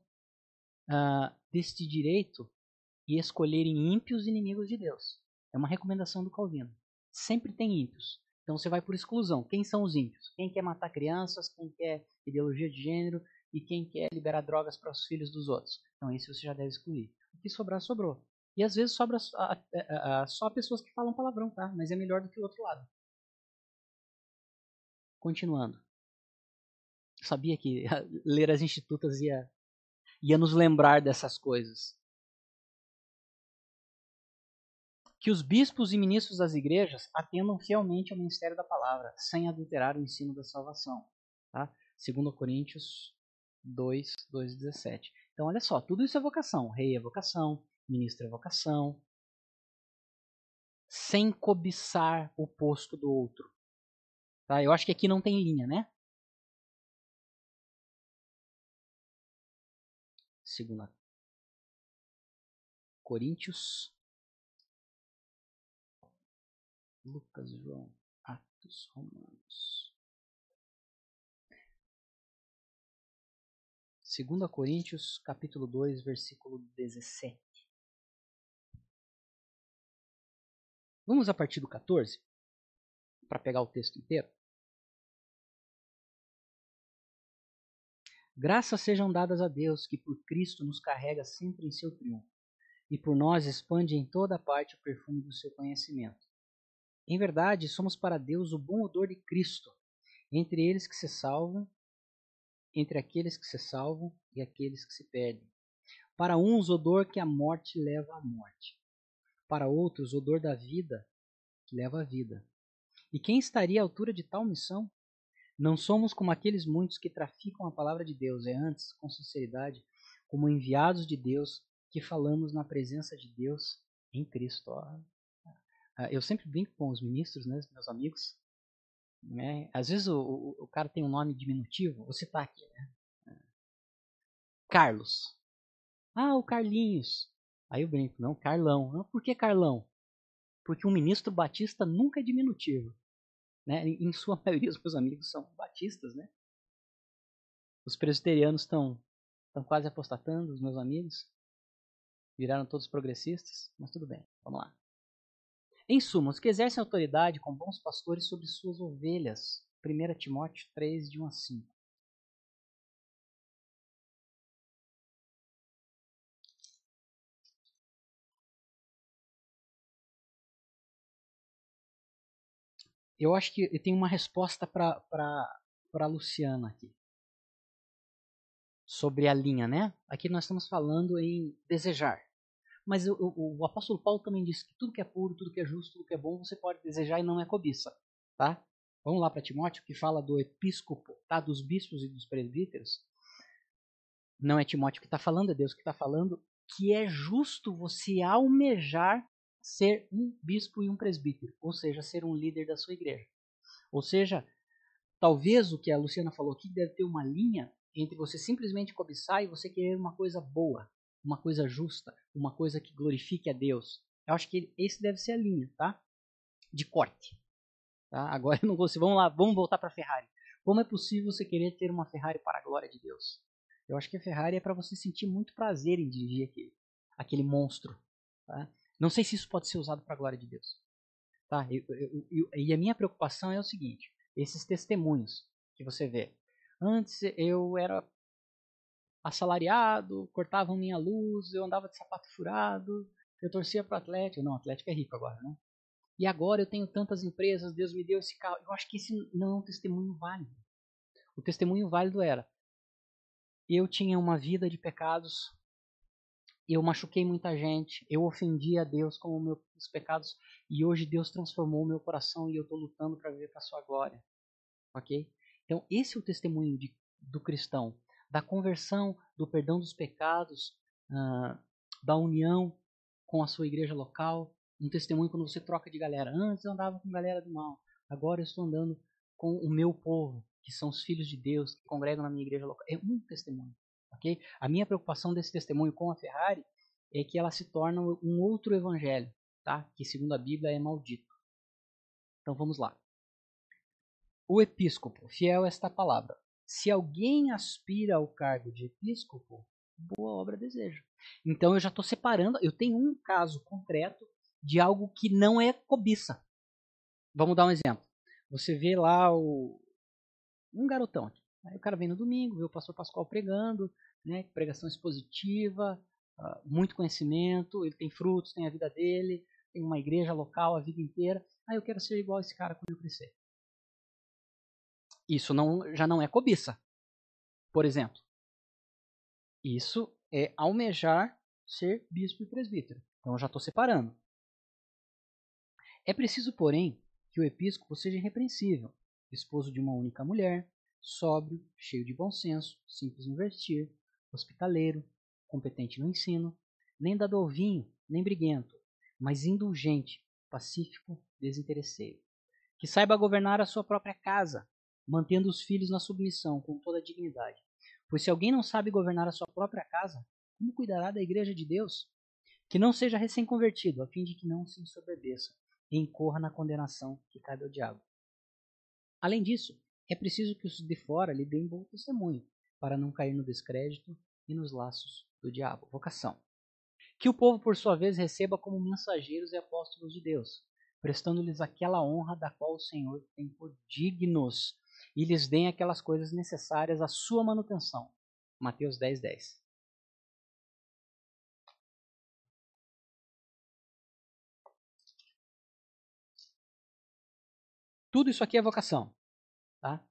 Speaker 1: uh, deste direito e escolherem ímpios inimigos de Deus. É uma recomendação do Calvino. Sempre tem ímpios. Então você vai por exclusão. Quem são os ímpios? Quem quer matar crianças, quem quer ideologia de gênero e quem quer liberar drogas para os filhos dos outros. Então esse você já deve excluir. O que sobrar, sobrou. E às vezes sobra só pessoas que falam palavrão, tá? Mas é melhor do que o outro lado. Continuando. Eu sabia que ler as institutas ia, ia nos lembrar dessas coisas. Que os bispos e ministros das igrejas atendam fielmente ao ministério da palavra, sem adulterar o ensino da salvação. Tá? 2 Coríntios 2, 2 17. Então, olha só, tudo isso é vocação. Rei é vocação, ministro é vocação. Sem cobiçar o posto do outro. Tá? Eu acho que aqui não tem linha, né? Segunda Coríntios Lucas, João, Atos, Romanos. 2 Coríntios, capítulo 2, versículo 17. Vamos a partir do 14, para pegar o texto inteiro. Graças sejam dadas a Deus, que por Cristo nos carrega sempre em seu triunfo, e por nós expande em toda parte o perfume do seu conhecimento. Em verdade, somos para Deus o bom odor de Cristo, entre eles que se salvam entre aqueles que se salvam e aqueles que se perdem. Para uns, odor que a morte leva à morte. Para outros, odor da vida que leva à vida. E quem estaria à altura de tal missão? Não somos como aqueles muitos que traficam a palavra de Deus, é antes, com sinceridade, como enviados de Deus, que falamos na presença de Deus em Cristo. Ah, eu sempre brinco com os ministros, né, meus amigos, né? Às vezes o, o, o, cara tem um nome diminutivo, vou citar aqui, né? Carlos. Ah, o Carlinhos. Aí eu brinco, não, Carlão. Por que Carlão? Porque um ministro batista nunca é diminutivo. Né? Em sua maioria, os meus amigos são batistas, né? Os presbiterianos estão estão quase apostatando, os meus amigos. Viraram todos progressistas, mas tudo bem, vamos lá. Em suma, os que exercem autoridade com bons pastores sobre suas ovelhas. 1 Timóteo 3, de 1 a 5. Eu acho que eu tenho uma resposta para Luciana aqui. Sobre a linha, né? Aqui nós estamos falando em desejar. Mas o, o, o, apóstolo Paulo também disse que tudo que é puro, tudo que é justo, tudo que é bom, você pode desejar e não é cobiça. Tá? Vamos lá para Timóteo, que fala do episcopo, tá? dos bispos e dos presbíteros. Não é Timóteo que está falando, é Deus que está falando, que é justo você almejar ser um bispo e um presbítero, ou seja, ser um líder da sua igreja. Ou seja, talvez o que a Luciana falou aqui deve ter uma linha entre você simplesmente cobiçar e você querer uma coisa boa uma coisa justa, uma coisa que glorifique a Deus. Eu acho que esse deve ser a linha, tá? De corte. Tá? Agora eu não consigo. Vamos lá, vamos voltar para a Ferrari. Como é possível você querer ter uma Ferrari para a glória de Deus? Eu acho que a Ferrari é para você sentir muito prazer em dirigir aquele, aquele monstro. Tá? Não sei se isso pode ser usado para a glória de Deus. Tá? Eu, eu, eu, e a minha preocupação é o seguinte: esses testemunhos que você vê. Antes eu era assalariado, cortavam minha luz, eu andava de sapato furado, eu torcia para o Atlético. Não, o Atlético é rico agora, né? E agora eu tenho tantas empresas, Deus me deu esse carro. Eu acho que esse não é um testemunho válido. O testemunho válido era: eu tinha uma vida de pecados, eu machuquei muita gente, eu ofendi a Deus com meus pecados, e hoje Deus transformou o meu coração e eu estou lutando para viver para a sua glória. Ok? Então, esse é o testemunho de, do cristão da conversão, do perdão dos pecados, uh, da união com a sua igreja local. Um testemunho quando você troca de galera. Antes eu andava com galera do mal, agora eu estou andando com o meu povo, que são os filhos de Deus, que congregam na minha igreja local. É um testemunho. Ok? A minha preocupação desse testemunho com a Ferrari é que ela se torna um outro evangelho, tá? que segundo a Bíblia é maldito. Então vamos lá. O episcopo, fiel a esta palavra, se alguém aspira ao cargo de episcopo, boa obra deseja. Então eu já estou separando, eu tenho um caso concreto de algo que não é cobiça. Vamos dar um exemplo. Você vê lá o um garotão aqui. Aí o cara vem no domingo, vê o pastor Pascoal pregando, né, pregação expositiva, uh, muito conhecimento, ele tem frutos, tem a vida dele, tem uma igreja local a vida inteira. Aí eu quero ser igual a esse cara quando eu crescer. Isso não, já não é cobiça. Por exemplo, isso é almejar ser bispo e presbítero. Então eu já estou separando. É preciso, porém, que o episcopo seja irrepreensível, esposo de uma única mulher, sóbrio, cheio de bom senso, simples no vestir, hospitaleiro, competente no ensino, nem dado ao vinho, nem briguento, mas indulgente, pacífico, desinteresseiro. Que saiba governar a sua própria casa, mantendo os filhos na submissão com toda a dignidade. Pois se alguém não sabe governar a sua própria casa, como cuidará da igreja de Deus? Que não seja recém-convertido, a fim de que não se ensoberbeça, e incorra na condenação que cabe ao diabo. Além disso, é preciso que os de fora lhe deem bom testemunho, para não cair no descrédito e nos laços do diabo. Vocação. Que o povo, por sua vez, receba como mensageiros e apóstolos de Deus, prestando-lhes aquela honra da qual o Senhor tem por dignos, e lhes deem aquelas coisas necessárias à sua manutenção. Mateus 10, 10. Tudo isso aqui é vocação. Tá?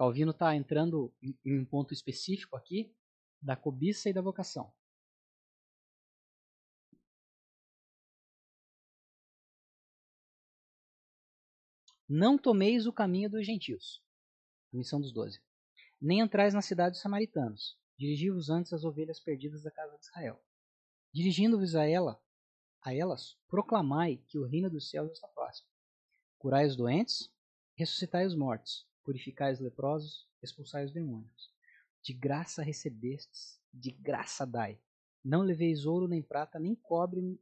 Speaker 1: Calvino está entrando em um ponto específico aqui da cobiça e da vocação. Não tomeis o caminho dos gentios. missão dos doze. Nem entrais na cidade dos samaritanos. Dirigi-vos antes às ovelhas perdidas da casa de Israel. Dirigindo-vos a ela, a elas, proclamai que o reino dos céus está próximo. Curai os doentes, ressuscitai os mortos, purificai os leprosos, expulsai os demônios. De graça recebestes, de graça dai. Não leveis ouro, nem prata, nem cobre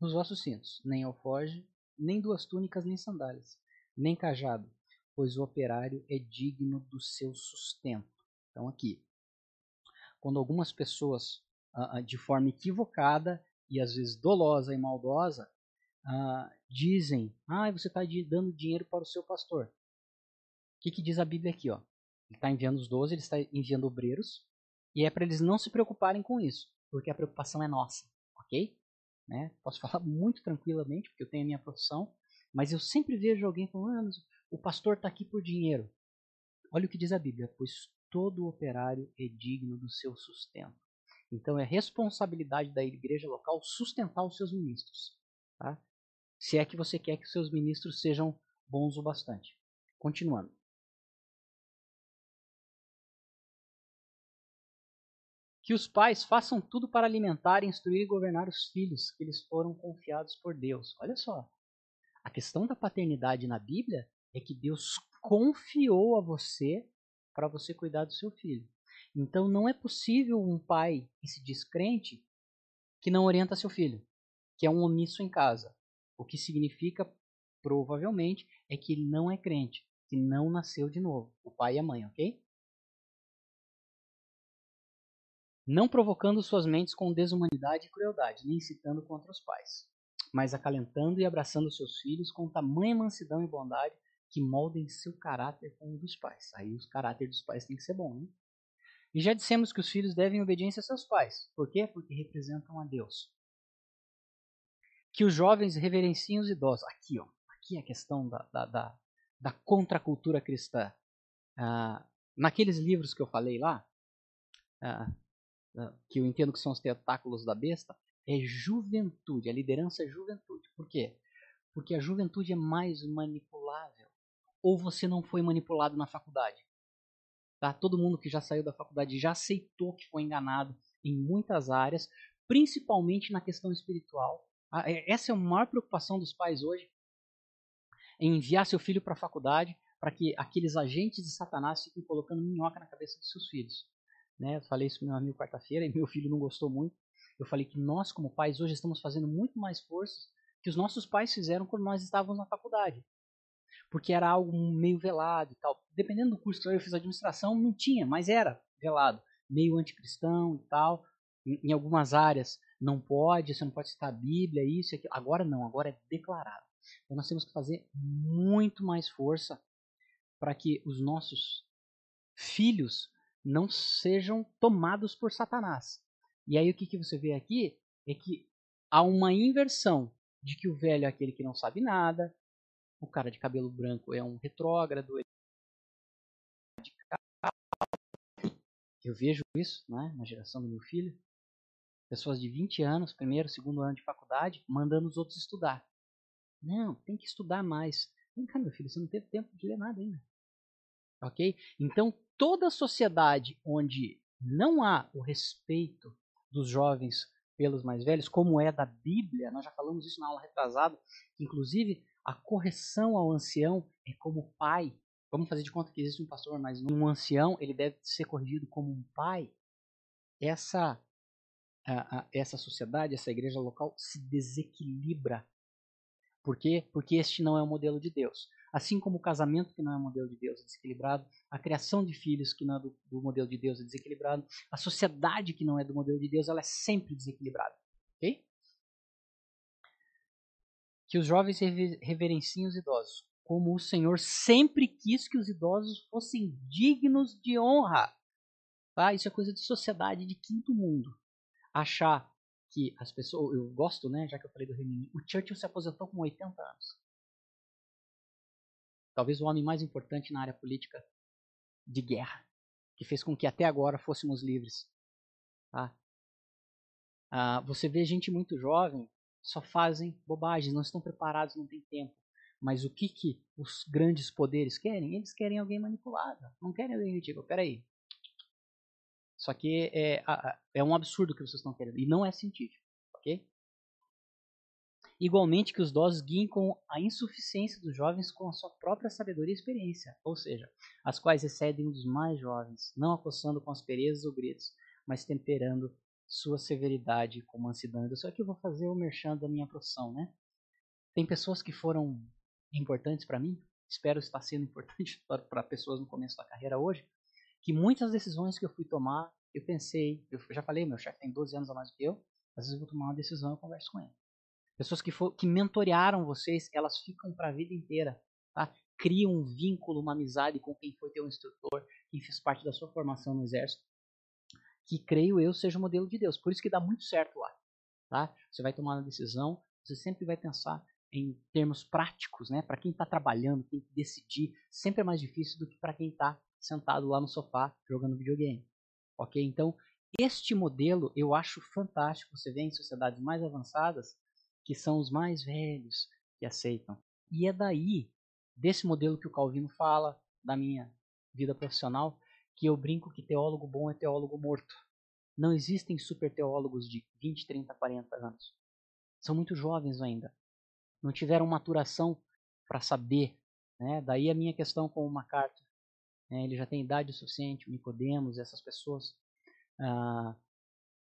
Speaker 1: nos vossos cintos, nem alforge, nem duas túnicas, nem sandálias, nem cajado, pois o operário é digno do seu sustento. Então, aqui, quando algumas pessoas, uh, de forma equivocada e às vezes dolosa e maldosa, uh, dizem: Ah, você está dando dinheiro para o seu pastor. O que, que diz a Bíblia aqui? Ó? Ele está enviando os doze, ele está enviando obreiros, e é para eles não se preocuparem com isso, porque a preocupação é nossa, ok? Né? Posso falar muito tranquilamente, porque eu tenho a minha profissão, mas eu sempre vejo alguém falando: ah, o pastor está aqui por dinheiro. Olha o que diz a Bíblia: pois todo operário é digno do seu sustento. Então é responsabilidade da igreja local sustentar os seus ministros. Tá? Se é que você quer que seus ministros sejam bons o bastante. Continuando. Que os pais façam tudo para alimentar, instruir e governar os filhos que lhes foram confiados por Deus. Olha só. A questão da paternidade na Bíblia é que Deus confiou a você para você cuidar do seu filho. Então não é possível um pai que se diz crente que não orienta seu filho, que é um omisso em casa. O que significa, provavelmente, é que ele não é crente, que não nasceu de novo, o pai e a mãe, ok? Não provocando suas mentes com desumanidade e crueldade, nem incitando contra os pais, mas acalentando e abraçando seus filhos com tamanha mansidão e bondade que moldem seu caráter como o dos pais. Aí os caráter dos pais tem que ser bom, né? E já dissemos que os filhos devem obediência a seus pais. Por quê? Porque representam a Deus que os jovens reverenciem os idosos. Aqui, ó, aqui é a questão da, da, da, da contracultura cristã. Ah, naqueles livros que eu falei lá, ah, que eu entendo que são os tentáculos da besta, é juventude, a liderança é juventude. Por quê? Porque a juventude é mais manipulável. Ou você não foi manipulado na faculdade. Tá? Todo mundo que já saiu da faculdade já aceitou que foi enganado em muitas áreas, principalmente na questão espiritual. É, essa é a maior preocupação dos pais hoje, em enviar seu filho para a faculdade para que aqueles agentes de Satanás fiquem colocando minhoca na cabeça dos seus filhos. Né? Falei isso com meu amigo quarta-feira e meu filho não gostou muito. Eu falei que nós, como pais, hoje estamos fazendo muito mais forças que os nossos pais fizeram quando nós estávamos na faculdade. Porque era algo meio velado e tal. Dependendo do curso que eu fiz administração, não tinha, mas era velado. Meio anticristão e tal. Em, em algumas áreas não pode, você não pode citar a Bíblia, isso e aquilo. Agora não, agora é declarado. Então nós temos que fazer muito mais força para que os nossos filhos não sejam tomados por Satanás. E aí o que, que você vê aqui é que há uma inversão de que o velho é aquele que não sabe nada, o cara de cabelo branco é um retrógrado. Eu vejo isso né, na geração do meu filho pessoas de 20 anos, primeiro, segundo ano de faculdade, mandando os outros estudar. Não, tem que estudar mais. Vem cá, meu filho, você não teve tempo de ler nada ainda. Ok? Então, toda sociedade onde não há o respeito dos jovens pelos mais velhos, como é da Bíblia, nós já falamos isso na aula retrasada, inclusive a correção ao ancião é como pai. Vamos fazer de conta que existe um pastor, mas um ancião ele deve ser corrigido como um pai. Essa a, a, essa sociedade, essa igreja local se desequilibra. Por quê? Porque este não é o modelo de Deus. Assim como o casamento que não é o modelo de Deus é desequilibrado, a criação de filhos que não é do, do modelo de Deus é desequilibrado, a sociedade que não é do modelo de Deus, ela é sempre desequilibrada. Ok? Que os jovens reverenciem os idosos, como o Senhor sempre quis que os idosos fossem dignos de honra. Tá? Isso é coisa de sociedade de quinto mundo. Achar que as pessoas. Eu gosto, né? Já que eu falei do Reino O Churchill se aposentou com 80 anos. Talvez o homem mais importante na área política de guerra, que fez com que até agora fôssemos livres. Tá? Ah, você vê gente muito jovem, só fazem bobagens, não estão preparados, não tem tempo. Mas o que, que os grandes poderes querem? Eles querem alguém manipulado. Não querem alguém que diga, peraí. Isso aqui é, é um absurdo que vocês estão querendo. E não é científico. Ok? Igualmente que os idosos guiem com a insuficiência dos jovens com a sua própria sabedoria e experiência, ou seja, as quais excedem dos mais jovens, não acossando com asperezas ou gritos, mas temperando sua severidade com mansidão. Isso aqui eu vou fazer o merchan da minha profissão, né? Tem pessoas que foram importantes para mim, espero estar sendo importante para pessoas no começo da carreira hoje, que muitas decisões que eu fui tomar, eu pensei, eu já falei, meu chefe tem 12 anos a mais do que eu, às vezes eu vou tomar uma decisão e converso com ele. Pessoas que, for, que mentorearam vocês, elas ficam para a vida inteira, tá? Cria um vínculo, uma amizade com quem foi teu instrutor, quem fez parte da sua formação no exército, que creio eu seja o modelo de Deus. Por isso que dá muito certo lá, tá? Você vai tomar uma decisão, você sempre vai pensar em termos práticos, né? Para quem está trabalhando, tem que decidir, sempre é mais difícil do que para quem está sentado lá no sofá jogando videogame. Ok? Então, este modelo eu acho fantástico. Você vê em sociedades mais avançadas que são os mais velhos que aceitam. E é daí, desse modelo que o Calvino fala, da minha vida profissional, que eu brinco que teólogo bom é teólogo morto. Não existem super teólogos de 20, 30, 40 anos. São muito jovens ainda não tiveram maturação para saber. Né? Daí a minha questão com o MacArthur. Né? Ele já tem idade suficiente, o Nicodemos, essas pessoas. Ah,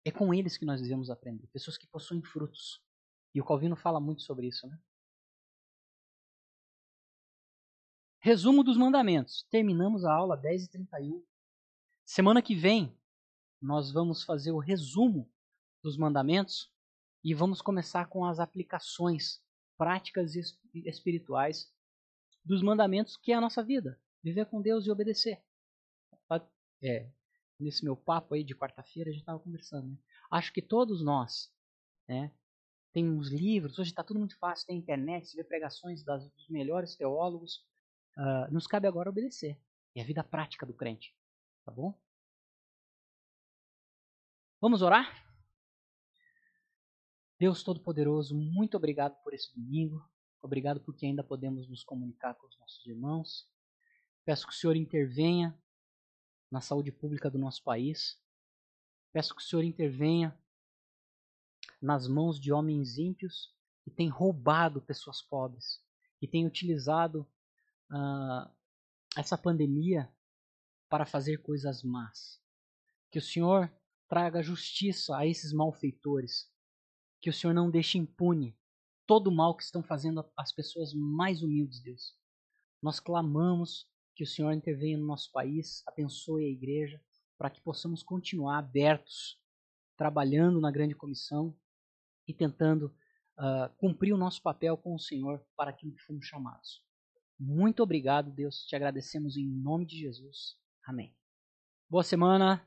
Speaker 1: é com eles que nós devemos aprender. Pessoas que possuem frutos. E o Calvino fala muito sobre isso. Né? Resumo dos mandamentos. Terminamos a aula 10 e 31. Semana que vem, nós vamos fazer o resumo dos mandamentos e vamos começar com as aplicações práticas espirituais dos mandamentos que é a nossa vida. Viver com Deus e obedecer. É, nesse meu papo aí de quarta-feira a gente estava conversando. Né? Acho que todos nós, né, tem uns livros, hoje está tudo muito fácil, tem internet, se vê pregações das, dos melhores teólogos. Uh, nos cabe agora obedecer. É a vida prática do crente. Tá bom? Vamos orar? Deus Todo-Poderoso, muito obrigado por esse domingo. Obrigado porque ainda podemos nos comunicar com os nossos irmãos. Peço que o Senhor intervenha na saúde pública do nosso país. Peço que o Senhor intervenha nas mãos de homens ímpios que têm roubado pessoas pobres, que têm utilizado uh, essa pandemia para fazer coisas más. Que o Senhor traga justiça a esses malfeitores que o Senhor não deixe impune todo o mal que estão fazendo as pessoas mais humildes, Deus. Nós clamamos que o Senhor intervenha no nosso país, abençoe a igreja, para que possamos continuar abertos, trabalhando na grande comissão e tentando uh, cumprir o nosso papel com o Senhor para aquilo que fomos chamados. Muito obrigado, Deus. Te agradecemos em nome de Jesus. Amém. Boa semana.